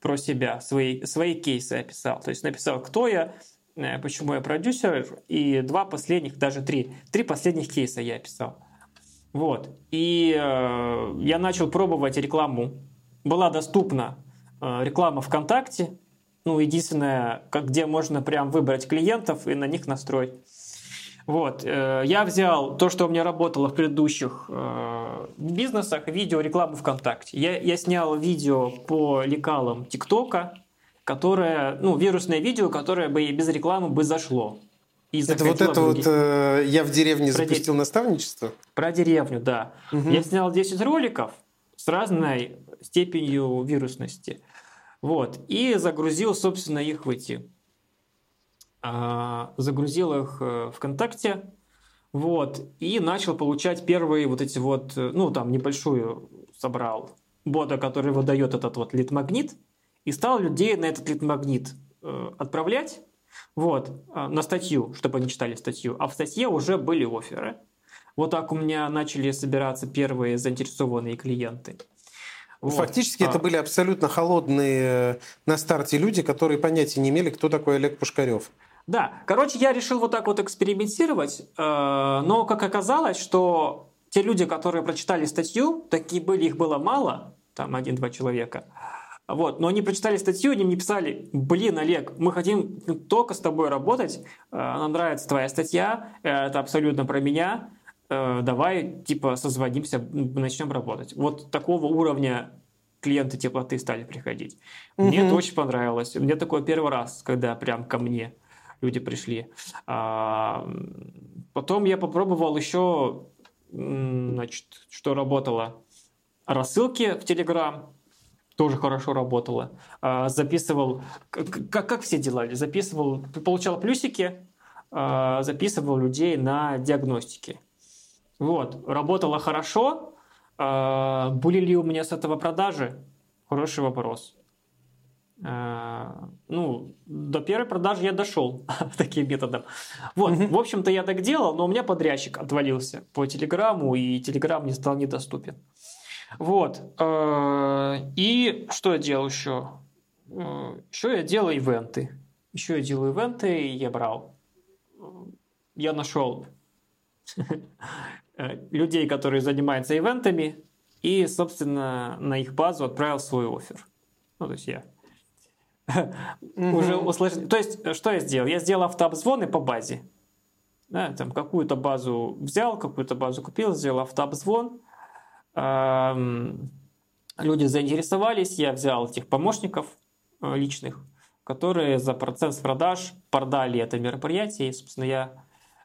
про себя, свои, свои кейсы описал. То есть написал, кто я, почему я продюсер, и два последних, даже три, три последних кейса я описал. Вот. И э, я начал пробовать рекламу. Была доступна э, реклама ВКонтакте. Ну, единственное, как, где можно прям выбрать клиентов и на них настроить. Вот. Э, я взял то, что у меня работало в предыдущих э, бизнесах, видео рекламу ВКонтакте. Я, я снял видео по лекалам ТикТока, которое, ну, вирусное видео, которое бы и без рекламы бы зашло. И это вот это вот э, я в деревне про запустил де... наставничество? Про деревню, да. Угу. Я снял 10 роликов с разной степенью вирусности. Вот. И загрузил, собственно, их в эти. А, загрузил их э, ВКонтакте. Вот. И начал получать первые вот эти вот, э, ну, там небольшую собрал бота, который выдает этот вот лид-магнит. И стал людей на этот лид-магнит э, отправлять вот, а, на статью, чтобы они читали статью. А в статье уже были оферы. Вот так у меня начали собираться первые заинтересованные клиенты. Вот. Фактически а. это были абсолютно холодные э, на старте люди, которые понятия не имели, кто такой Олег Пушкарев. Да, короче, я решил вот так вот экспериментировать, э, но как оказалось, что те люди, которые прочитали статью, такие были, их было мало, там один-два человека, вот. Но они прочитали статью, они мне писали, блин, Олег, мы хотим только с тобой работать, э, нам нравится твоя статья, э, это абсолютно про меня, э, давай, типа, созвонимся, начнем работать. Вот такого уровня клиенты теплоты стали приходить. Угу. Мне это очень понравилось. Мне такое первый раз, когда прям ко мне люди пришли. А, потом я попробовал еще, значит, что работало. Рассылки в Телеграм тоже хорошо работало. А, записывал, как, как все делали, записывал, получал плюсики, а, записывал людей на диагностики. Вот, работало хорошо. А, были ли у меня с этого продажи? Хороший вопрос. Ну, до первой продажи я дошел таким методом. Вот, в общем-то, я так делал, но у меня подрядчик отвалился по Телеграмму, и Телеграм не стал недоступен. Вот. И что я делал еще? Еще я делал ивенты. Еще я делал ивенты, и я брал я нашел э, людей, которые занимаются ивентами, и, собственно, на их базу отправил свой офер. Ну, то есть я уже услышал. То есть, что я сделал? Я сделал автообзвоны по базе. Да, там какую-то базу взял, какую-то базу купил, сделал автообзвон. Люди заинтересовались, я взял этих помощников э, личных, которые за процент с продаж продали это мероприятие, и, собственно, я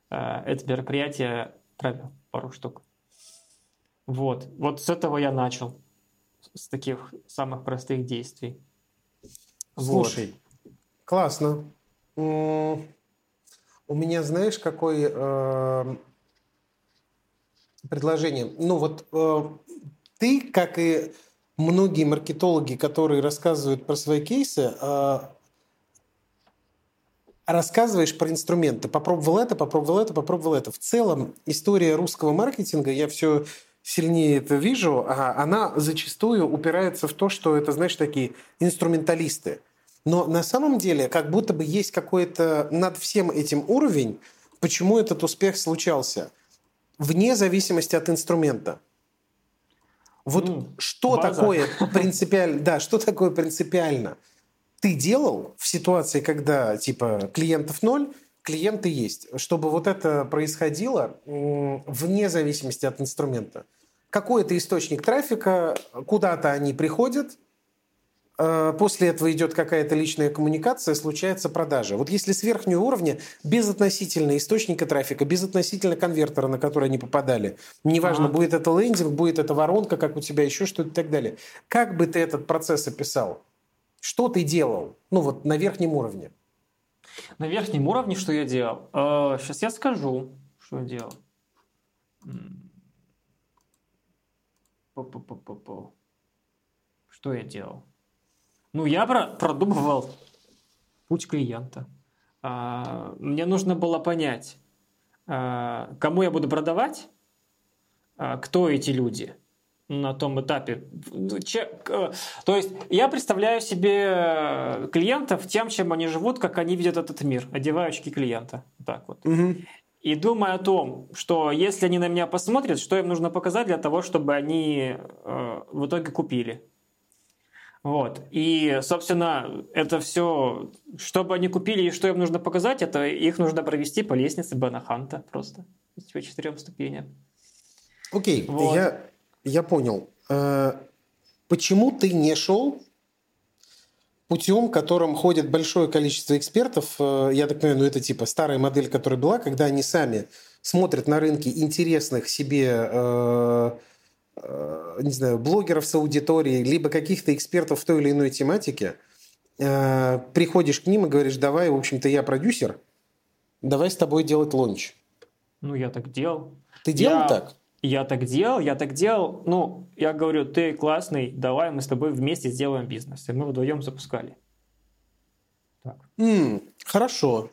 Э, это мероприятие провел пару штук. Вот. Вот с этого я начал. С таких самых простых действий. Слушай, вот. классно. У меня, знаешь, какое э, предложение? Ну вот э, ты, как и многие маркетологи, которые рассказывают про свои кейсы, э, рассказываешь про инструменты. Попробовал это, попробовал это, попробовал это. В целом история русского маркетинга, я все сильнее это вижу, а она зачастую упирается в то, что это, знаешь, такие инструменталисты. Но на самом деле как будто бы есть какой-то над всем этим уровень, почему этот успех случался, вне зависимости от инструмента. Вот mm, что база. такое принципиально, да, что такое принципиально – ты делал в ситуации, когда типа клиентов ноль, клиенты есть, чтобы вот это происходило вне зависимости от инструмента. Какой-то источник трафика, куда-то они приходят, после этого идет какая-то личная коммуникация, случается продажа. Вот если с верхнего уровня, без относительно источника трафика, без относительно конвертера, на который они попадали, неважно, ага. будет это лендинг, будет это воронка, как у тебя еще что-то и так далее. Как бы ты этот процесс описал? Что ты делал? Ну вот на верхнем уровне. На верхнем уровне что я делал? Э, сейчас я скажу, что я делал. Что я делал? Ну, я продумывал путь клиента. А, мне нужно было понять, а, кому я буду продавать, а, кто эти люди – на том этапе. Ну, то есть я представляю себе э, клиентов тем, чем они живут, как они видят этот мир, одеваю очки клиента. Так вот. Угу. И думаю о том, что если они на меня посмотрят, что им нужно показать для того, чтобы они э, в итоге купили. Вот. И, собственно, это все, чтобы они купили и что им нужно показать, это их нужно провести по лестнице Банаханта просто. По четырем ступеням. Окей, вот. я я понял. Э, почему ты не шел путем, которым ходит большое количество экспертов? Э, я так понимаю, ну это типа старая модель, которая была, когда они сами смотрят на рынки интересных себе э, не знаю, блогеров с аудиторией, либо каких-то экспертов в той или иной тематике, приходишь к ним и говоришь, давай, в общем-то, я продюсер, давай с тобой делать лонч. Ну, я так делал. Ты делал я... так? я так делал, я так делал. Ну, я говорю, ты классный, давай мы с тобой вместе сделаем бизнес. И мы вдвоем запускали. Так. Mm, хорошо.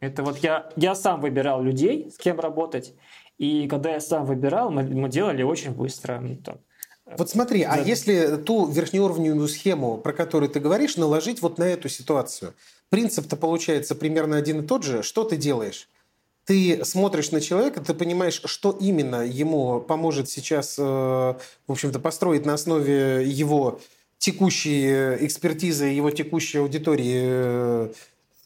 Это вот я, я сам выбирал людей, с кем работать. И когда я сам выбирал, мы, мы делали очень быстро. Ну, там, вот смотри, а если ту верхнеуровневую схему, про которую ты говоришь, наложить вот на эту ситуацию, принцип-то получается примерно один и тот же. Что ты делаешь? ты смотришь на человека, ты понимаешь, что именно ему поможет сейчас, э, в общем-то, построить на основе его текущей экспертизы, его текущей аудитории, э,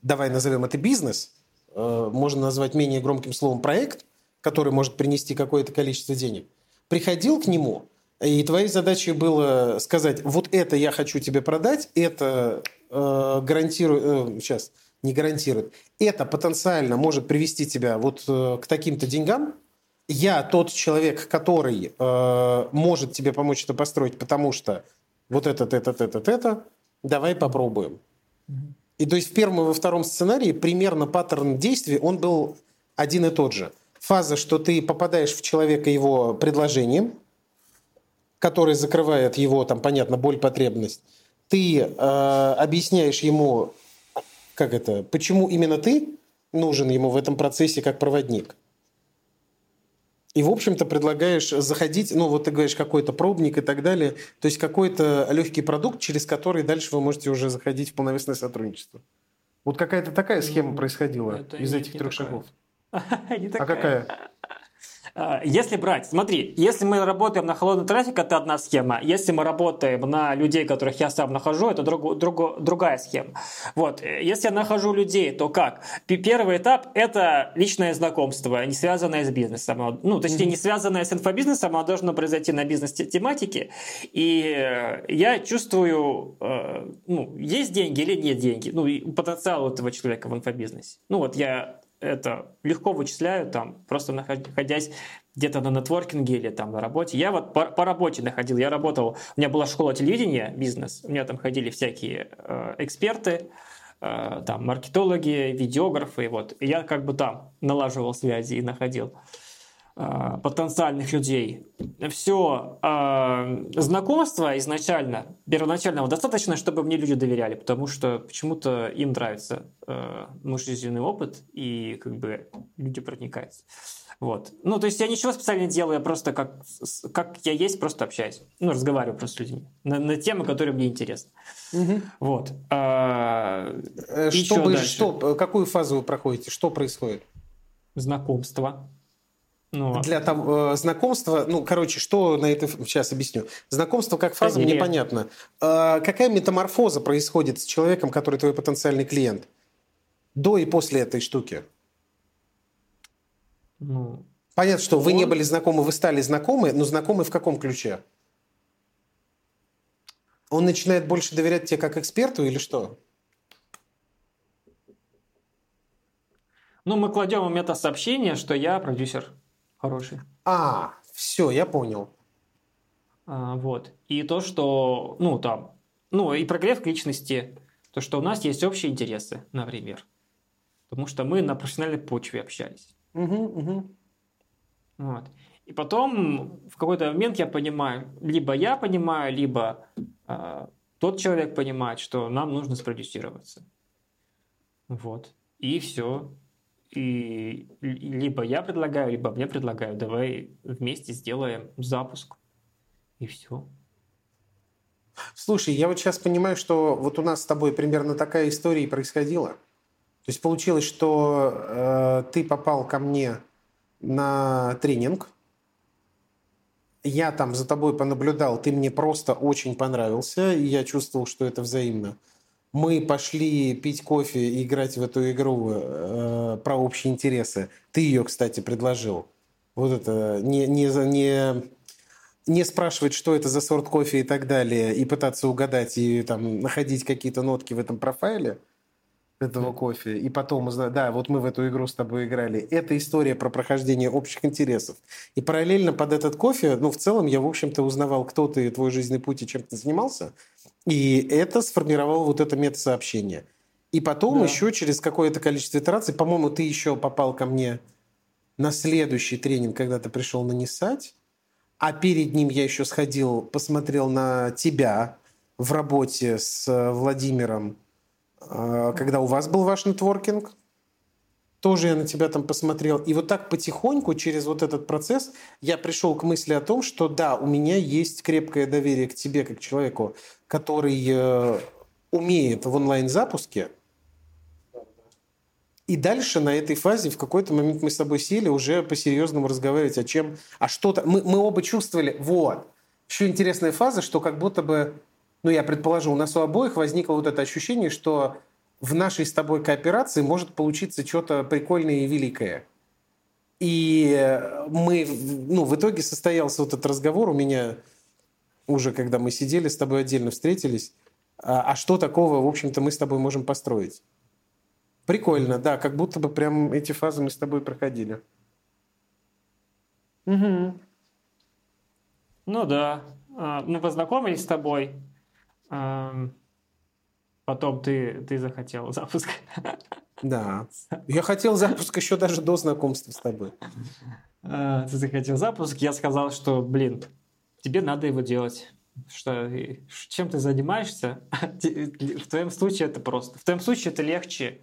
давай назовем это бизнес, э, можно назвать менее громким словом проект, который может принести какое-то количество денег, приходил к нему, и твоей задачей было сказать, вот это я хочу тебе продать, это э, гарантирует, э, сейчас, не гарантирует, это потенциально может привести тебя вот э, к таким-то деньгам, я тот человек, который э, может тебе помочь это построить, потому что вот этот, этот, этот, это, давай попробуем. И то есть в первом и во втором сценарии примерно паттерн действий, он был один и тот же. Фаза, что ты попадаешь в человека его предложением, который закрывает его, там, понятно, боль, потребность. Ты э, объясняешь ему, как это, почему именно ты нужен ему в этом процессе как проводник. И, в общем-то, предлагаешь заходить, ну, вот ты говоришь, какой-то пробник и так далее, то есть какой-то легкий продукт, через который дальше вы можете уже заходить в полновесное сотрудничество. Вот какая-то такая схема происходила Это из этих трех такая. шагов. А какая? А, если брать, смотри, если мы работаем на холодный трафик, это одна схема. Если мы работаем на людей, которых я сам нахожу, это друг, друг, другая схема. Вот. Если я нахожу людей, то как? Первый этап – это личное знакомство, не связанное с бизнесом. Ну, точнее, не связанное с инфобизнесом, оно должно произойти на бизнес-тематике. И э, я чувствую, э, ну, есть деньги или нет деньги. Ну, потенциал этого человека в инфобизнесе. Ну, вот я это легко вычисляю, там, просто находясь где-то на нетворкинге или там на работе. Я вот по, по работе находил, я работал, у меня была школа телевидения, бизнес, у меня там ходили всякие э, эксперты, э, там, маркетологи, видеографы, вот. И я как бы там налаживал связи и находил. Э, потенциальных людей. Все э, знакомство изначально, первоначального, достаточно, чтобы мне люди доверяли, потому что почему-то им нравится э, мой жизненный опыт, и как бы люди проникаются. Вот. Ну, то есть я ничего специально не делаю, я просто как, как я есть, просто общаюсь. Ну, разговариваю просто с людьми на, на темы, которые мне интересны. Угу. Вот. А, что, что, какую фазу вы проходите? Что происходит? Знакомство. Ну, Для того, э, знакомства, ну, короче, что на это сейчас объясню. Знакомство как фаза, мне понятно. Э, какая метаморфоза происходит с человеком, который твой потенциальный клиент? До и после этой штуки? Ну, Понятно, что он... вы не были знакомы, вы стали знакомы, но знакомы в каком ключе? Он начинает больше доверять тебе как эксперту или что? Ну, мы кладем ему мета-сообщение, что я продюсер хороший. А, все, я понял. А, вот. И то, что, ну, там, ну, и прогрев к личности, то, что у нас есть общие интересы, например. Потому что мы на профессиональной почве общались. Угу, угу. Вот. И потом в какой-то момент я понимаю, либо я понимаю, либо э, тот человек понимает, что нам нужно спродюсироваться. Вот. И все. И либо я предлагаю, либо мне предлагают, давай вместе сделаем запуск. И все. Слушай, я вот сейчас понимаю, что вот у нас с тобой примерно такая история и происходила. То есть получилось, что э, ты попал ко мне на тренинг. Я там за тобой понаблюдал, ты мне просто очень понравился, и я чувствовал, что это взаимно мы пошли пить кофе и играть в эту игру э, про общие интересы. Ты ее, кстати, предложил. Вот это не, не, не, не спрашивать, что это за сорт кофе и так далее, и пытаться угадать и там находить какие-то нотки в этом профайле этого кофе, и потом да, вот мы в эту игру с тобой играли. Это история про прохождение общих интересов. И параллельно под этот кофе, ну, в целом, я, в общем-то, узнавал, кто ты, твой жизненный путь и чем ты занимался. И это сформировало вот это мета-сообщение. И потом да. еще через какое-то количество итераций, по-моему, ты еще попал ко мне на следующий тренинг, когда ты пришел на Нисать, а перед ним я еще сходил, посмотрел на тебя в работе с Владимиром, а, когда у вас был ваш нетворкинг, тоже я на тебя там посмотрел. И вот так потихоньку через вот этот процесс я пришел к мысли о том, что да, у меня есть крепкое доверие к тебе как человеку, который э, умеет в онлайн-запуске. И дальше на этой фазе в какой-то момент мы с тобой сели уже по-серьезному разговаривать о чем, а что-то... Мы, мы оба чувствовали, вот. Еще интересная фаза, что как будто бы ну, я предположу, у нас у обоих возникло вот это ощущение, что в нашей с тобой кооперации может получиться что-то прикольное и великое. И мы, ну, в итоге состоялся вот этот разговор у меня уже, когда мы сидели с тобой отдельно встретились. А, а что такого, в общем-то, мы с тобой можем построить? Прикольно, да, как будто бы прям эти фазы мы с тобой проходили. Угу. Ну да. А, мы познакомились с тобой. Потом ты, ты захотел запуск. Да. Я хотел запуск еще даже до знакомства с тобой. А, ты захотел запуск. Я сказал, что, блин, тебе надо его делать. Что, чем ты занимаешься? В твоем случае это просто. В твоем случае это легче,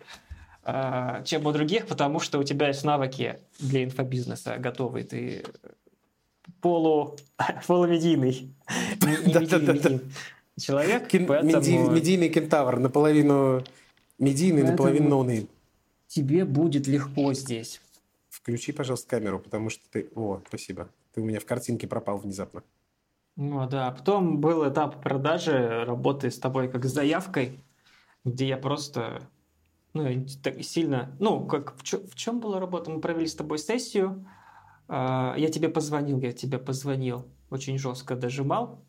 а, чем у других, потому что у тебя есть навыки для инфобизнеса готовые. Ты полу, полумедийный. Человек, поэтому... Медийный кентавр, наполовину медийный, наполовину ноунейм. Тебе будет легко здесь. Включи, пожалуйста, камеру, потому что ты... О, спасибо. Ты у меня в картинке пропал внезапно. Ну да, потом был этап продажи, работы с тобой как с заявкой, где я просто ну, так сильно... Ну, как в, чё, в чем была работа? Мы провели с тобой сессию, а, я тебе позвонил, я тебе позвонил, очень жестко дожимал.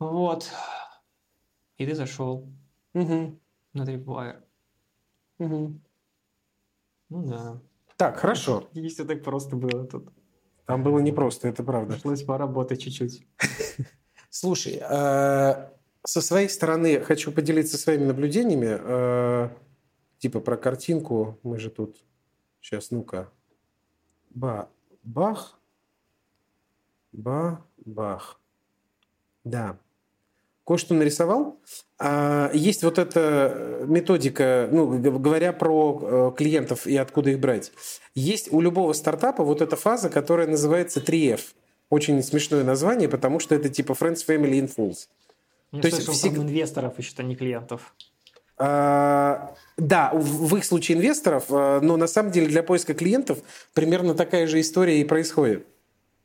Вот. И ты зашел угу. на Tripwire. Угу. Ну да. Так, хорошо. И все так просто было тут. Там было непросто, это правда. Пришлось поработать чуть-чуть. Слушай, э, со своей стороны хочу поделиться своими наблюдениями. Э, типа про картинку. Мы же тут... Сейчас, ну-ка. Ба, бах, ба, бах. Да. Кое-что нарисовал. А, есть вот эта методика, ну, говоря про э, клиентов и откуда их брать. Есть у любого стартапа вот эта фаза, которая называется 3F. Очень смешное название, потому что это типа Friends, Family and Fools. Я То слышал, есть всег... инвесторов ищут, а не клиентов. А, да, в их случае инвесторов, а, но на самом деле для поиска клиентов примерно такая же история и происходит.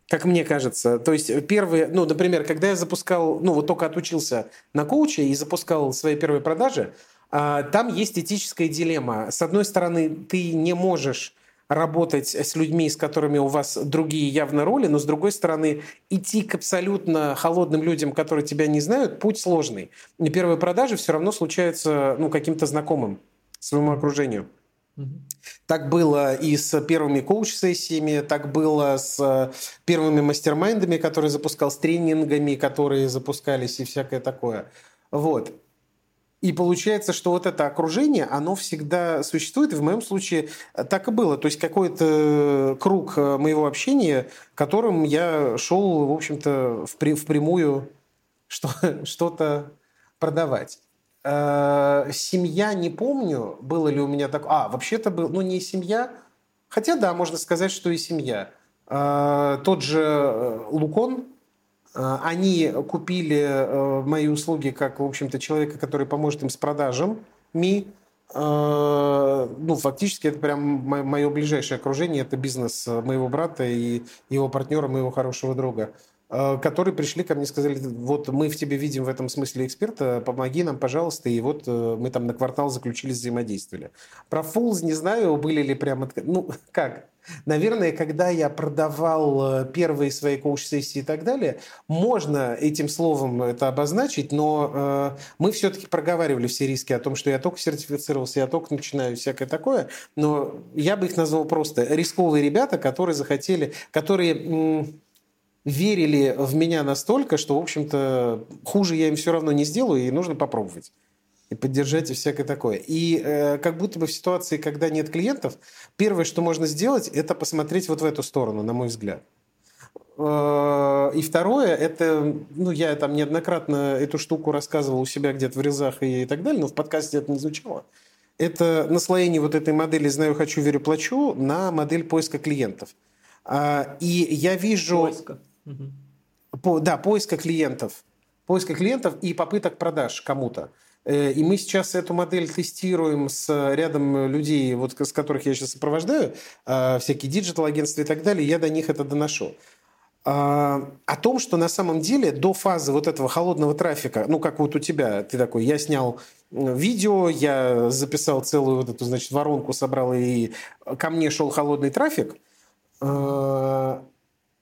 Как мне кажется. То есть первые, ну, например, когда я запускал, ну, вот только отучился на коуче и запускал свои первые продажи, а, там есть этическая дилемма. С одной стороны, ты не можешь работать с людьми, с которыми у вас другие явно роли, но с другой стороны, идти к абсолютно холодным людям, которые тебя не знают, путь сложный. И первые продажи все равно случаются ну, каким-то знакомым своему окружению. Так было и с первыми коуч-сессиями, так было с первыми мастер-майндами, которые запускал, с тренингами, которые запускались и всякое такое. Вот. И получается, что вот это окружение, оно всегда существует. И в моем случае так и было. То есть какой-то круг моего общения, которым я шел, в общем-то, впрямую что-то продавать. Э, семья, не помню, было ли у меня так... А, вообще-то был, ну не семья, хотя да, можно сказать, что и семья. Э, тот же э, Лукон, Э, они купили мои услуги как, в общем-то, человека, который поможет им с продажами. Ну, фактически, это прям мое ближайшее окружение. Это бизнес моего брата и его партнера, моего хорошего друга которые пришли ко мне и сказали, вот мы в тебе видим в этом смысле эксперта, помоги нам, пожалуйста, и вот мы там на квартал заключили взаимодействие. Про Fools не знаю, были ли прямо... Ну, как? Наверное, когда я продавал э, первые свои коуч-сессии и так далее, можно этим словом это обозначить, но э, мы все-таки проговаривали все риски о том, что я только сертифицировался, я только начинаю всякое такое, но я бы их назвал просто рисковые ребята, которые захотели, которые... М- верили в меня настолько, что, в общем-то, хуже я им все равно не сделаю, и нужно попробовать и поддержать и всякое такое. И э, как будто бы в ситуации, когда нет клиентов, первое, что можно сделать, это посмотреть вот в эту сторону, на мой взгляд. Э, и второе, это, ну, я там неоднократно эту штуку рассказывал у себя где-то в резах и, и так далее, но в подкасте это не звучало. Это наслоение вот этой модели «знаю, хочу, верю, плачу» на модель поиска клиентов. А, и я вижу... Поиска. По, да, поиска клиентов. Поиска клиентов и попыток продаж кому-то. Э, и мы сейчас эту модель тестируем с рядом людей, вот, с которых я сейчас сопровождаю, э, всякие диджитал-агентства и так далее, я до них это доношу. А, о том, что на самом деле до фазы вот этого холодного трафика, ну, как вот у тебя, ты такой, я снял видео, я записал целую вот эту, значит, воронку, собрал, и ко мне шел холодный трафик.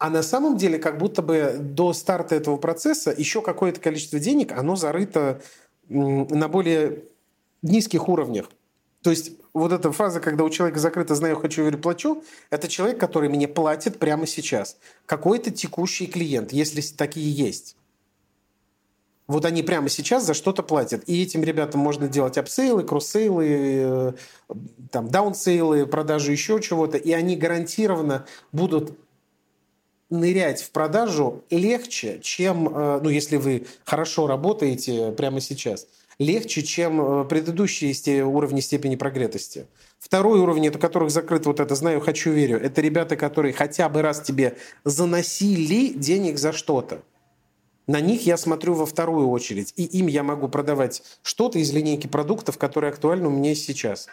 А на самом деле, как будто бы до старта этого процесса еще какое-то количество денег, оно зарыто на более низких уровнях. То есть вот эта фаза, когда у человека закрыто «знаю, хочу, верю, плачу», это человек, который мне платит прямо сейчас. Какой-то текущий клиент, если такие есть. Вот они прямо сейчас за что-то платят. И этим ребятам можно делать апсейлы, кроссейлы, э, там, даунсейлы, продажи еще чего-то. И они гарантированно будут нырять в продажу легче, чем, э, ну, если вы хорошо работаете прямо сейчас – легче, чем э, предыдущие уровни степени прогретости. Второй уровень, это которых закрыт вот это «знаю, хочу, верю», это ребята, которые хотя бы раз тебе заносили денег за что-то. На них я смотрю во вторую очередь. И им я могу продавать что-то из линейки продуктов, которые актуальны у меня сейчас.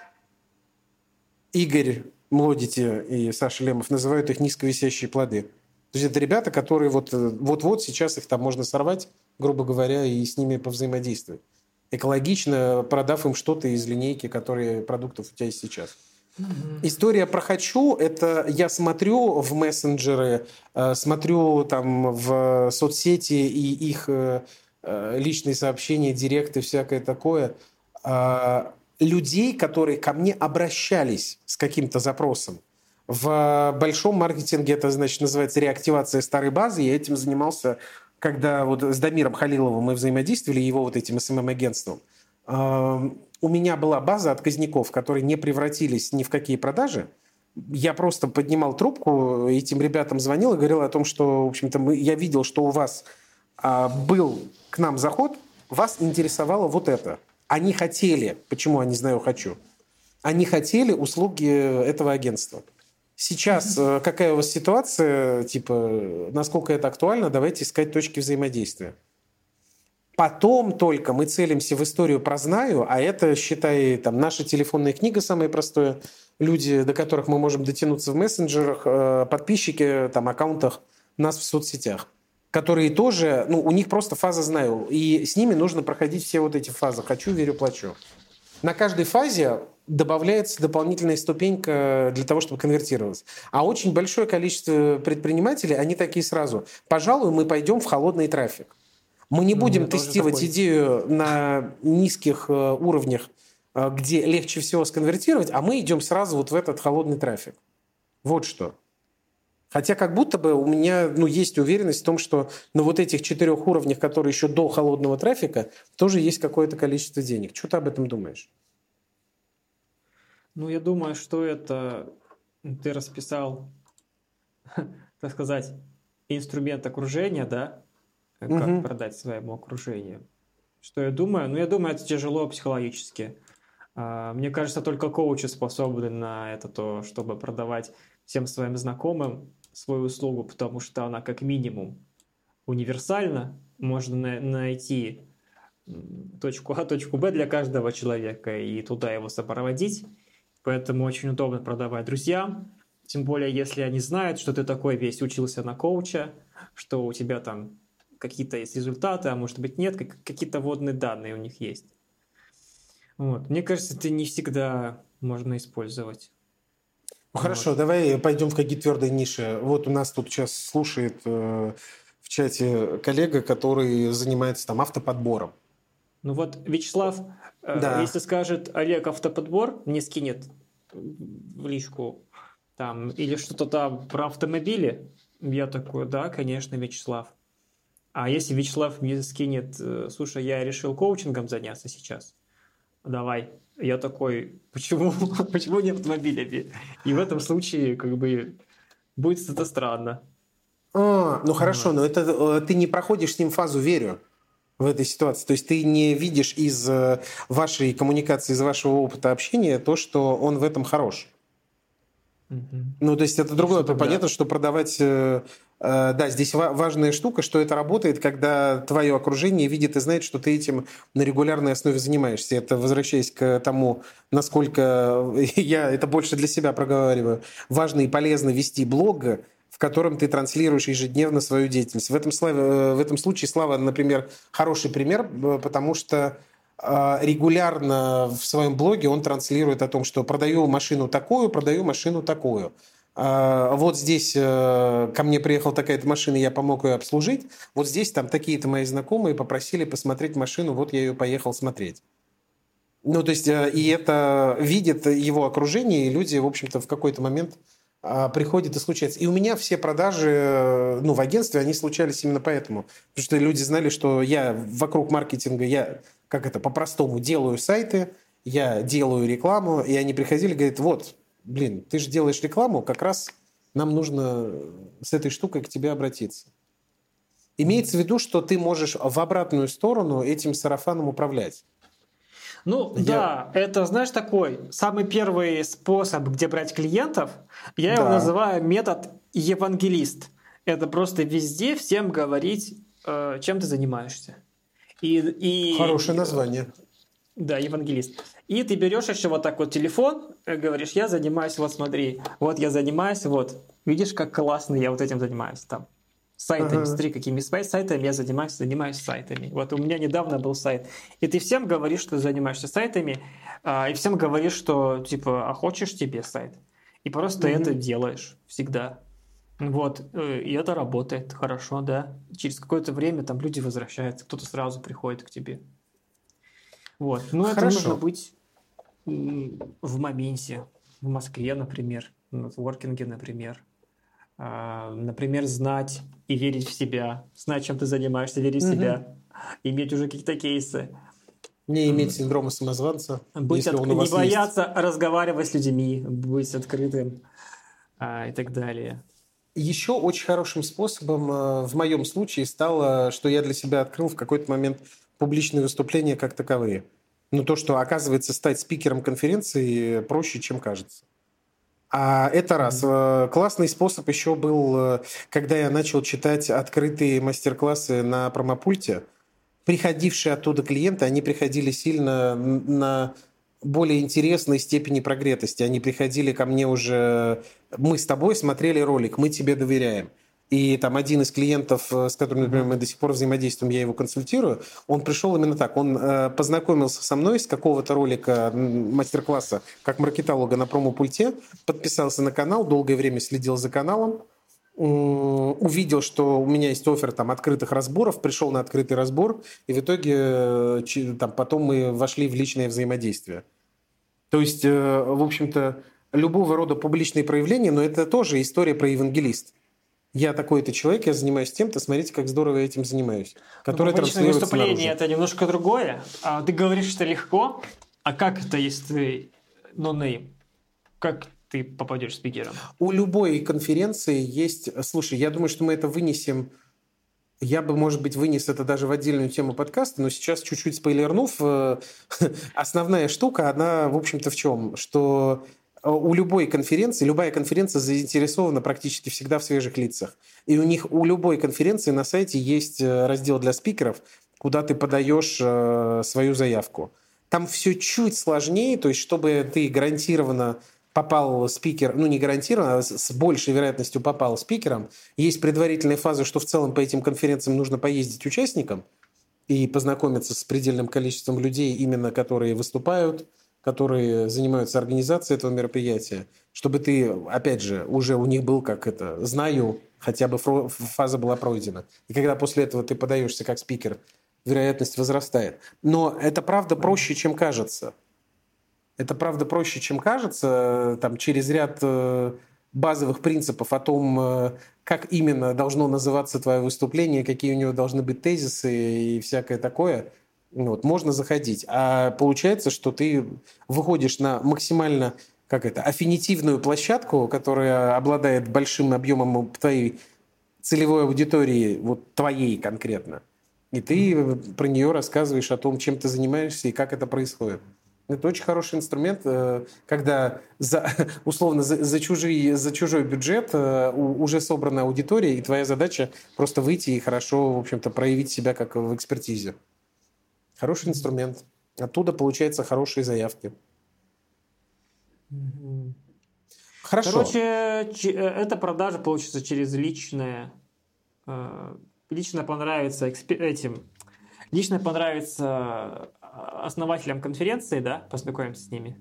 Игорь Млодити и Саша Лемов называют их низковисящие плоды. То есть это ребята, которые вот, э, вот-вот сейчас их там можно сорвать, грубо говоря, и с ними повзаимодействовать экологично, продав им что-то из линейки, которые продуктов у тебя есть сейчас. История про хочу – это я смотрю в мессенджеры, э, смотрю там в соцсети и их э, э, личные сообщения, директы, всякое такое, людей, которые ко мне обращались с каким-то запросом. В большом маркетинге это, значит, называется реактивация старой базы. Я этим занимался когда вот с Дамиром Халиловым мы взаимодействовали, его вот этим СММ-агентством, у меня была база отказников, которые не превратились ни в какие продажи. Я просто поднимал трубку, этим ребятам звонил и говорил о том, что, в общем-то, я видел, что у вас а, был к нам заход, вас интересовало вот это. Они хотели, почему они знаю хочу, они хотели услуги этого агентства. Сейчас э, какая у вас ситуация, типа, насколько это актуально, давайте искать точки взаимодействия. Потом только мы целимся в историю про знаю, а это, считай, там, наша телефонная книга самая простая, люди, до которых мы можем дотянуться в мессенджерах, э, подписчики, там, аккаунтах нас в соцсетях которые тоже, ну, у них просто фаза знаю, и с ними нужно проходить все вот эти фазы. «хочу, верю, плачу». На каждой фазе добавляется дополнительная ступенька для того, чтобы конвертироваться. А очень большое количество предпринимателей, они такие сразу. Пожалуй, мы пойдем в холодный трафик. Мы не ну, будем тестировать такой... идею на низких э, уровнях, э, где легче всего сконвертировать, а мы идем сразу вот в этот холодный трафик. Вот что. Хотя как будто бы у меня ну, есть уверенность в том, что на вот этих четырех уровнях, которые еще до холодного трафика, тоже есть какое-то количество денег. Что ты об этом думаешь? Ну, я думаю, что это ты расписал, так сказать, инструмент окружения, да, как угу. продать своему окружению. Что я думаю? Ну, я думаю, это тяжело психологически. А, мне кажется, только коучи способны на это, то, чтобы продавать всем своим знакомым свою услугу, потому что она как минимум универсальна. Можно на- найти точку А, точку Б для каждого человека и туда его сопроводить. Поэтому очень удобно продавать друзьям, тем более если они знают, что ты такой весь учился на коуча, что у тебя там какие-то есть результаты, а может быть нет, какие-то водные данные у них есть. Вот. Мне кажется, это не всегда можно использовать. Ну, хорошо, давай пойдем в какие твердые ниши. Вот у нас тут сейчас слушает э, в чате коллега, который занимается там автоподбором. Ну вот Вячеслав Э, да. Если скажет Олег автоподбор, мне скинет в личку там или что-то там про автомобили, я такой, да, конечно, Вячеслав. А если Вячеслав мне скинет, э, слушай, я решил коучингом заняться сейчас, давай. Я такой, почему, почему не автомобилями? И в этом случае как бы будет это странно. А, ну хорошо, но это э, ты не проходишь с ним фазу верю в этой ситуации. То есть ты не видишь из э, вашей коммуникации, из вашего опыта общения то, что он в этом хорош. Ну, то есть это другое. Что понятно, что продавать... Э, э, да, здесь важная штука, что это работает, когда твое окружение видит и знает, что ты этим на регулярной основе занимаешься. Это возвращаясь к тому, насколько я это больше для себя проговариваю, важно и полезно вести блог, в котором ты транслируешь ежедневно свою деятельность. В этом, славе, э, в этом случае Слава, например, хороший пример, э, потому что регулярно в своем блоге он транслирует о том, что продаю машину такую, продаю машину такую. А, вот здесь э, ко мне приехала такая-то машина, я помог ее обслужить. Вот здесь там такие-то мои знакомые попросили посмотреть машину, вот я ее поехал смотреть. Ну, то есть, э, и это видит его окружение, и люди, в общем-то, в какой-то момент а, приходят и случается. И у меня все продажи э, ну, в агентстве, они случались именно поэтому. Потому что люди знали, что я вокруг маркетинга, я, как это, по-простому делаю сайты, я делаю рекламу, и они приходили говорят, вот, блин, ты же делаешь рекламу, как раз нам нужно с этой штукой к тебе обратиться. Имеется в виду, что ты можешь в обратную сторону этим сарафаном управлять. Ну я... да, это, знаешь, такой самый первый способ, где брать клиентов, я да. его называю метод евангелист. Это просто везде всем говорить, э, чем ты занимаешься. И, и... Хорошее название. Да, евангелист. И ты берешь еще вот так вот телефон, э, говоришь, я занимаюсь, вот смотри, вот я занимаюсь, вот, видишь, как классно я вот этим занимаюсь там сайтами. Ага. Смотри, какими сайтами я занимаюсь, занимаюсь сайтами. Вот у меня недавно был сайт. И ты всем говоришь, что занимаешься сайтами, а, и всем говоришь, что типа, а хочешь тебе сайт? И просто угу. это делаешь всегда. Вот, э, и это работает хорошо, да. Через какое-то время там люди возвращаются, кто-то сразу приходит к тебе. Вот, ну это нужно быть в моменте, в Москве, например, в нетворкинге, например. А, например, знать и верить в себя, знать, чем ты занимаешься, верить в себя, иметь уже какие-то кейсы. Не иметь синдрома самозванца. Быть от... не бояться есть. разговаривать с людьми, быть открытым а, и так далее. Еще очень хорошим способом э, в моем случае стало, что я для себя открыл в какой-то момент публичные выступления как таковые. Ну, то, что, оказывается, стать спикером конференции проще, чем кажется. А это раз. Э, классный способ еще был, э, когда я начал читать открытые мастер-классы на промопульте. Приходившие оттуда клиенты, они приходили сильно на более интересной степени прогретости. Они приходили ко мне уже... Мы с тобой смотрели ролик, мы тебе доверяем. И там один из клиентов, э, с которым, например, мы до сих пор взаимодействуем, я его консультирую, он пришел именно так. Он э, познакомился со мной с какого-то ролика, мастер-класса, как маркетолога на промо-пульте, подписался на канал, долгое время следил за каналом, увидел, что у меня есть офер там открытых разборов, пришел на открытый разбор, и в итоге э, там, потом мы вошли в личное взаимодействие. То есть, в общем-то, любого рода публичные проявления, но это тоже история про евангелист я такой-то человек, я занимаюсь тем-то, смотрите, как здорово я этим занимаюсь. Ну, выступление наружу. это немножко другое. А ты говоришь, что легко, а как это, если ты нонейм? Как ты попадешь спикером? У любой конференции есть... Слушай, я думаю, что мы это вынесем... Я бы, может быть, вынес это даже в отдельную тему подкаста, но сейчас чуть-чуть спойлернув, э, основная штука, она, в общем-то, в чем? Что Э, у любой конференции, любая конференция заинтересована практически всегда в свежих лицах. И у них, у любой конференции на сайте есть э, раздел для спикеров, куда ты подаешь свою заявку. Там все чуть сложнее, то есть чтобы ты гарантированно попал спикер, ну не гарантированно, а с большей вероятностью попал спикером, есть предварительная фаза, что в целом по этим конференциям нужно поездить участникам и познакомиться с предельным количеством людей, именно которые выступают, которые занимаются организацией этого мероприятия, чтобы ты, опять же, уже у них был как это, знаю, хотя бы фаза была пройдена. И когда после этого ты подаешься как спикер, вероятность возрастает. Но это правда проще, чем кажется. Это правда проще, чем кажется, там, через ряд э, базовых принципов о том, э, как именно должно называться твое выступление, какие у него должны быть тезисы и всякое такое – вот, можно заходить. А получается, что ты выходишь на максимально как это, аффинитивную площадку, которая обладает большим объемом твоей целевой аудитории, вот твоей конкретно. И ты про нее рассказываешь о том, чем ты занимаешься и как это происходит. Это очень хороший инструмент, э, когда за, условно за, за, чужие, за чужой бюджет э, уже собрана аудитория, и твоя задача просто выйти и хорошо, в общем-то, проявить себя как в экспертизе. Хороший инструмент. Оттуда получаются хорошие заявки. Хорошо. Короче, э, эта продажа получится через личное. Лично понравится этим. Лично понравится основателям конференции, да, познакомимся с ними,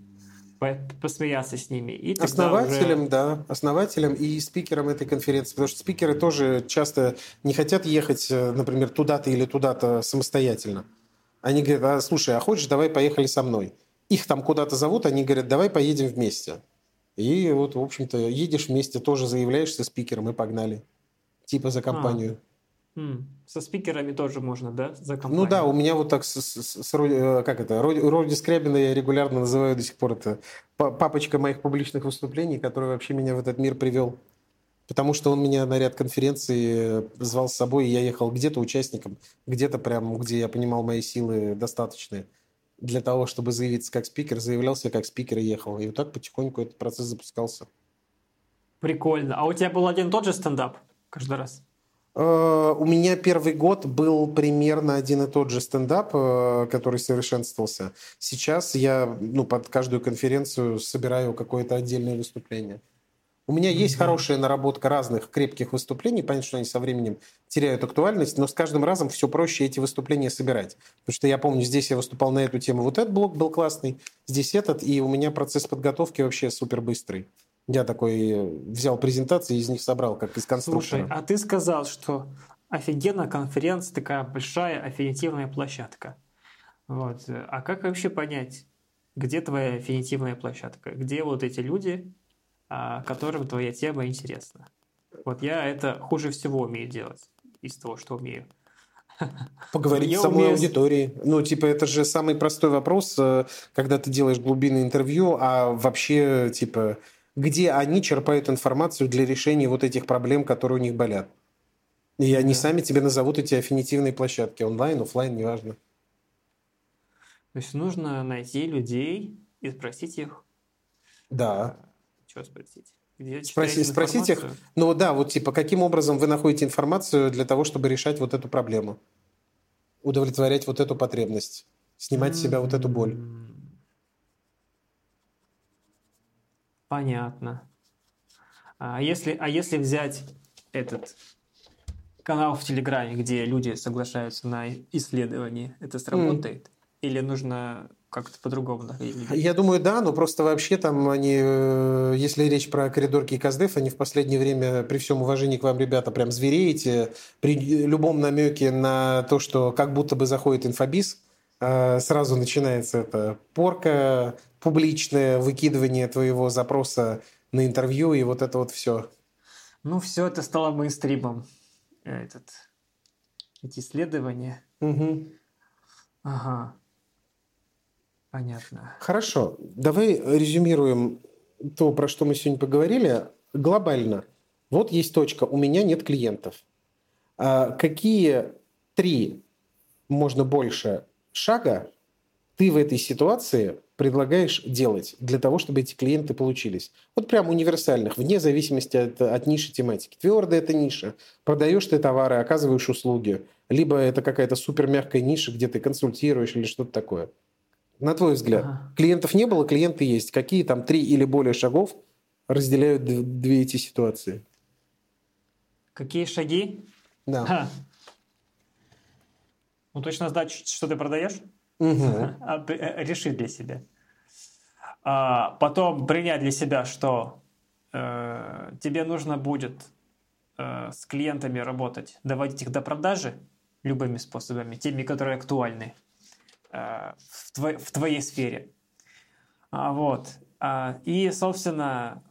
посмеяться с ними. И основателем, уже... да, основателем и спикером этой конференции, потому что спикеры тоже часто не хотят ехать, э, например, туда-то или туда-то самостоятельно. Они говорят, а, слушай, а хочешь, давай поехали со мной. Их там куда-то зовут, они говорят, давай поедем вместе. И вот, в общем-то, едешь вместе, тоже заявляешься спикером и погнали. Типа за компанию. А. Со спикерами тоже можно, да, за компанию? Ну да, у меня вот так, с, с, с, э, как это, Роди Скрябина я регулярно называю до сих пор это папочка моих публичных выступлений, который вообще меня в этот мир привел. Потому что он меня на ряд конференций звал с собой, и я ехал где-то участником, где-то прям, где я понимал мои силы достаточные для того, чтобы заявиться как спикер, заявлялся как спикер и ехал. И вот так потихоньку этот процесс запускался. Прикольно. А у тебя был один тот же стендап каждый раз? Э, у меня первый год был примерно один и тот же стендап, э, который совершенствовался. Сейчас я ну, под каждую конференцию собираю какое-то отдельное выступление. У меня есть хорошая наработка разных крепких выступлений. Понятно, что они со временем теряют актуальность, но с каждым разом все проще эти выступления собирать. Потому что я помню, здесь я выступал на эту тему, вот этот блок был классный, здесь этот, и у меня процесс подготовки вообще супер быстрый. Я такой э, взял презентации и из них собрал, как из конструктора. Слушай, а ты сказал, что офигенная конференция, такая большая аффинитивная площадка. Вот. А как вообще понять, где твоя аффинитивная площадка? Где вот эти люди, а, которым твоя тема интересна? Вот я это хуже всего умею делать из того, что умею. Поговорить с самой умею... аудиторией. Ну, типа, это же самый простой вопрос, э, когда ты делаешь глубинное интервью, а вообще, типа, где они черпают информацию для решения вот этих проблем, которые у них болят. И они да. сами тебе назовут эти аффинитивные площадки, онлайн, офлайн, неважно. То есть нужно найти людей и спросить их. Да. Чего спросить? Где Спроси, спросить их, ну да, вот типа, каким образом вы находите информацию для того, чтобы решать вот эту проблему, удовлетворять вот эту потребность, снимать с себя вот эту боль. Понятно. А если, а если взять этот канал в Телеграме, где люди соглашаются на исследование, это сработает? Mm. Или нужно как-то по-другому? Я думаю, да, но просто вообще там они, э, если речь про коридорки и Каздев, они в последнее время, при всем уважении к вам, ребята, прям звереете. При любом намеке на то, что как будто бы заходит инфобиз, сразу начинается это порка, публичное выкидывание твоего запроса на интервью и вот это вот все. Ну, все это стало мейнстримом. Этот, эти исследования. Угу. Ага. Понятно. Хорошо. Давай резюмируем то, про что мы сегодня поговорили. Глобально. Вот есть точка. У меня нет клиентов. А какие три, можно больше, шага ты в этой ситуации предлагаешь делать для того, чтобы эти клиенты получились? Вот прям универсальных, вне зависимости от, от ниши тематики. Твердая это ниша. Продаешь ты товары, оказываешь услуги. Либо это какая-то супер мягкая ниша, где ты консультируешь или что-то такое. На твой взгляд, ага. клиентов не было, клиенты есть. Какие там три или более шагов разделяют две эти ситуации? Какие шаги? Да. Ха. Ну, точно знать, что ты продаешь? Угу. Решить для себя. А потом принять для себя, что э, тебе нужно будет э, с клиентами работать, доводить их до продажи любыми способами, теми, которые актуальны э, в, твой, в твоей сфере. А, вот. А, и, собственно,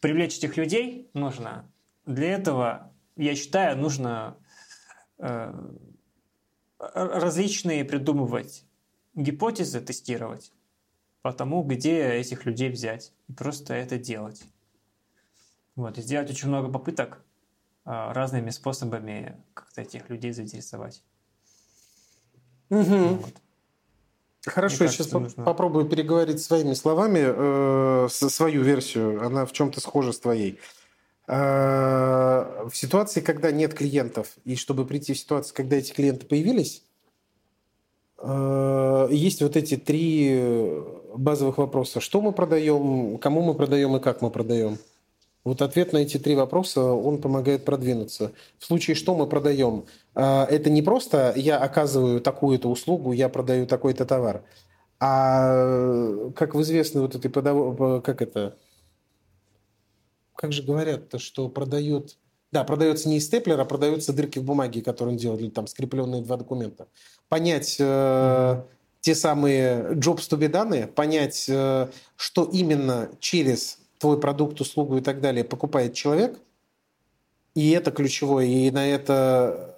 привлечь этих людей нужно. Для этого, я считаю, нужно э, различные придумывать гипотезы, тестировать по тому, где этих людей взять. И просто это делать. Вот, и сделать очень много попыток а, разными способами как-то этих людей заинтересовать. Угу. Вот. Хорошо, Мне я сейчас нужно... попробую переговорить своими словами, э, свою версию. Она в чем-то схожа с твоей. Э, в ситуации, когда нет клиентов, и чтобы прийти в ситуацию, когда эти клиенты появились, э, есть вот эти три базовых вопроса. Что мы продаем, кому мы продаем и как мы продаем. Вот ответ на эти три вопроса, он помогает продвинуться. В случае, что мы продаем, а, это не просто я оказываю такую-то услугу, я продаю такой-то товар, а как в известной вот этой как это, как же говорят-то, что продают, да, продается не из степлера, а продаются дырки в бумаге, которые он делал, или там скрепленные два документа. Понять э, те самые jobs to be данные, понять, э, что именно через твой продукт, услугу и так далее покупает человек, и это ключевое, и на это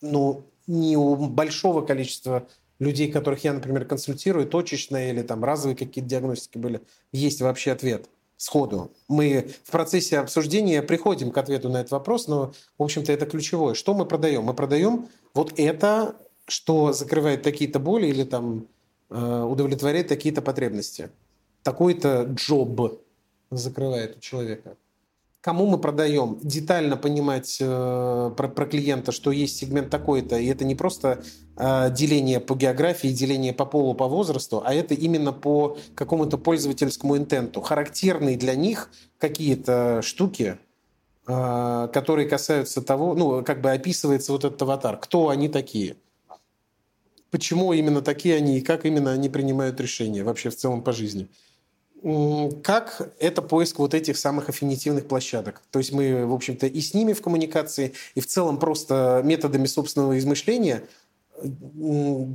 ну, не у большого количества людей, которых я, например, консультирую, точечные или там разовые какие-то диагностики были, есть вообще ответ сходу. Мы в процессе обсуждения приходим к ответу на этот вопрос, но, в общем-то, это ключевое. Что мы продаем? Мы продаем вот это, что закрывает какие-то боли или там э, удовлетворяет какие-то потребности. Такой-то джоб закрывает у человека. Кому мы продаем? Детально понимать э, про, про клиента, что есть сегмент такой-то, и это не просто э, деление по географии, деление по полу, по возрасту, а это именно по какому-то пользовательскому интенту. Характерные для них какие-то штуки, э, которые касаются того, ну, как бы описывается вот этот аватар. Кто они такие? Почему именно такие они и как именно они принимают решения вообще в целом по жизни? Как это поиск вот этих самых аффинитивных площадок. То есть мы, в общем-то, и с ними в коммуникации, и в целом просто методами собственного измышления,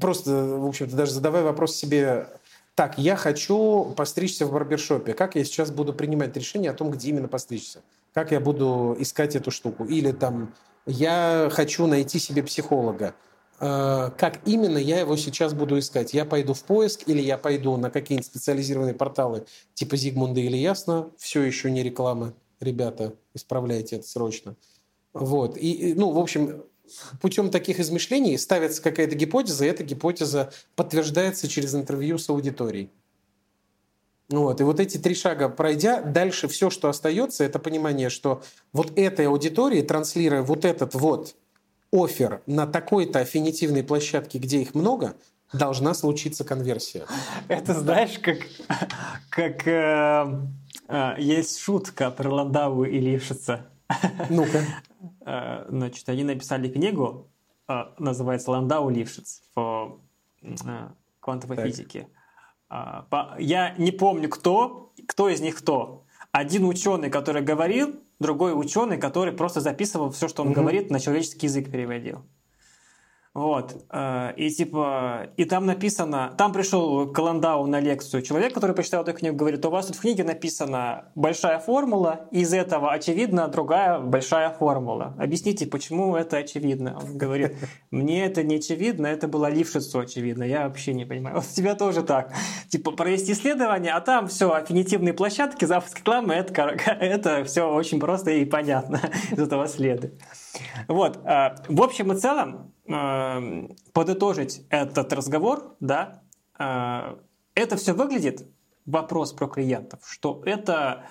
просто, в общем-то, даже задавая вопрос себе, так, я хочу постричься в барбершопе, как я сейчас буду принимать решение о том, где именно постричься? Как я буду искать эту штуку? Или там, я хочу найти себе психолога как именно я его сейчас буду искать. Я пойду в поиск или я пойду на какие-нибудь специализированные порталы типа Зигмунда или Ясно. Все еще не реклама. Ребята, исправляйте это срочно. Вот. И, ну, в общем, путем таких измышлений ставится какая-то гипотеза, и эта гипотеза подтверждается через интервью с аудиторией. Вот. И вот эти три шага пройдя, дальше все, что остается, это понимание, что вот этой аудитории, транслируя вот этот вот офер на такой-то аффинитивной площадке, где их много, должна случиться конверсия. Это знаешь, как, как э, э, есть шутка про Ландау и Лившица. Ну-ка. Э, значит, они написали книгу, э, называется «Ландау Лившиц» по э, квантовой так. физике. Э, по, я не помню, кто, кто из них кто. Один ученый, который говорил, другой ученый, который просто записывал все, что он угу. говорит, на человеческий язык переводил. Вот. Э, и типа, и там написано, там пришел к на лекцию человек, который почитал эту книгу, говорит, у вас тут в книге написана большая формула, из этого очевидно другая большая формула. Объясните, почему это очевидно? Он говорит, мне это не очевидно, это было Лившицу очевидно, я вообще не понимаю. Вот у тебя тоже так. Типа, провести исследование, а там все, аффинитивные площадки, запуск рекламы, это, это все очень просто и понятно из этого следует. Вот. Э, в общем и целом, э, подытожить этот разговор, да, э, это все выглядит, вопрос про клиентов, что это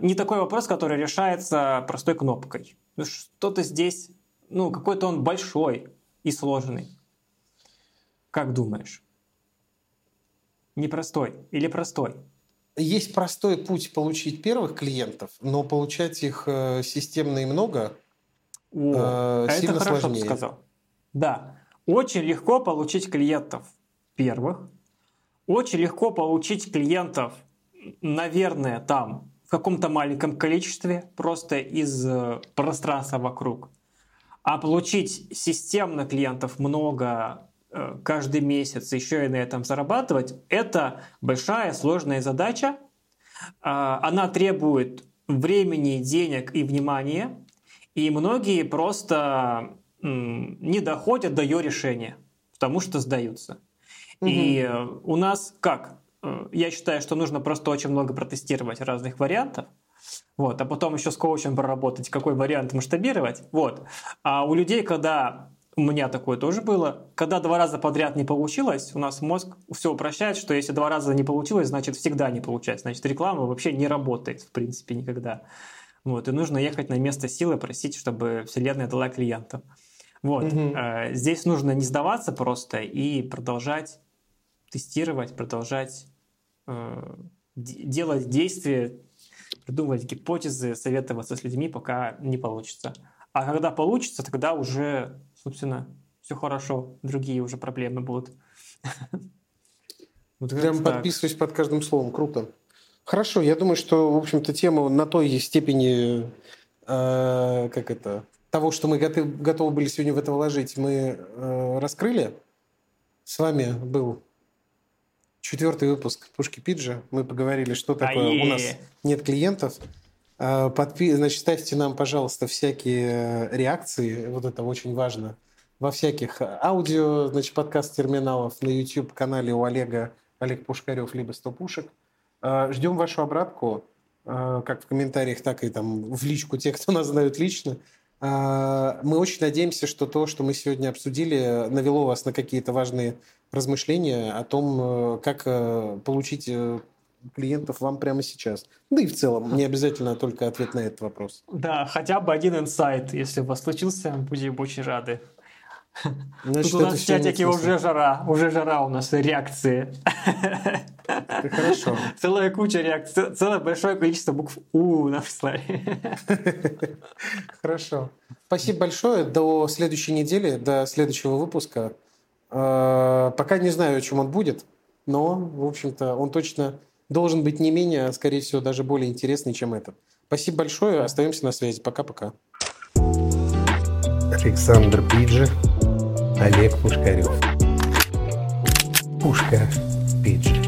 не такой вопрос, который решается простой кнопкой. Ну, что-то здесь, ну, какой-то он большой и сложный. Как думаешь? Непростой или простой? Есть простой путь получить первых клиентов, но получать их системно и много о, э, сильно это хорошо сложнее. ты сказал. Да, очень легко получить клиентов первых, очень легко получить клиентов, наверное, там в каком-то маленьком количестве, просто из э, пространства вокруг. А получить системно клиентов много э, каждый месяц, еще и на этом зарабатывать, это большая сложная задача. Э, она требует времени, денег и внимания. И многие просто не доходят до ее решения, потому что сдаются. Угу. И э, у нас как? Э, я считаю, что нужно просто очень много протестировать разных вариантов, вот, а потом еще с коучем проработать, какой вариант масштабировать. Вот. А у людей, когда у меня такое тоже было. Когда два раза подряд не получилось, у нас мозг все упрощает, что если два раза не получилось, значит всегда не получается. Значит, реклама вообще не работает, в принципе, никогда. Вот, и нужно ехать на место силы, просить, чтобы Вселенная дала клиентам. Вот. Угу. Здесь нужно не сдаваться просто и продолжать тестировать, продолжать э, делать действия, придумывать гипотезы, советоваться с людьми, пока не получится. А когда получится, тогда уже, собственно, все хорошо, другие уже проблемы будут. Вот Прям подписываюсь под каждым словом, круто. Хорошо, я думаю, что, в общем-то, тема на той степени, э, как это, того, что мы готовы, готовы были сегодня в это вложить, мы э, раскрыли. С вами был четвертый выпуск Пушки Пиджа. Мы поговорили, что такое у нас нет клиентов. Э, подпи... Значит, ставьте нам, пожалуйста, всякие реакции. Вот это очень важно. Во всяких аудио, значит, подкаст-терминалов на YouTube-канале у Олега Олег Пушкарев, либо 100 пушек. Э, ждем вашу обратку, э, как в комментариях, так и там в личку тех, кто нас знают лично. Э, мы очень надеемся, что то, что мы сегодня обсудили, навело вас на какие-то важные размышления о том, как получить клиентов вам прямо сейчас. Да и в целом, не обязательно только ответ на этот вопрос. Да, хотя бы один инсайт, если у вас случился, будем очень рады. Значит, Тут у нас в чатике уже жара, уже жара у нас реакции. Это хорошо. Целая куча реакций, целое большое количество букв У написали. Хорошо. Спасибо большое. До следующей недели, до следующего выпуска. А, пока не знаю, о чем он будет, но, в общем-то, он точно должен быть не менее, а, скорее всего, даже более интересный, чем этот. Спасибо большое. Остаемся на связи. Пока-пока. Александр Пиджи. Олег Пушкарев. Пушка Пиджи.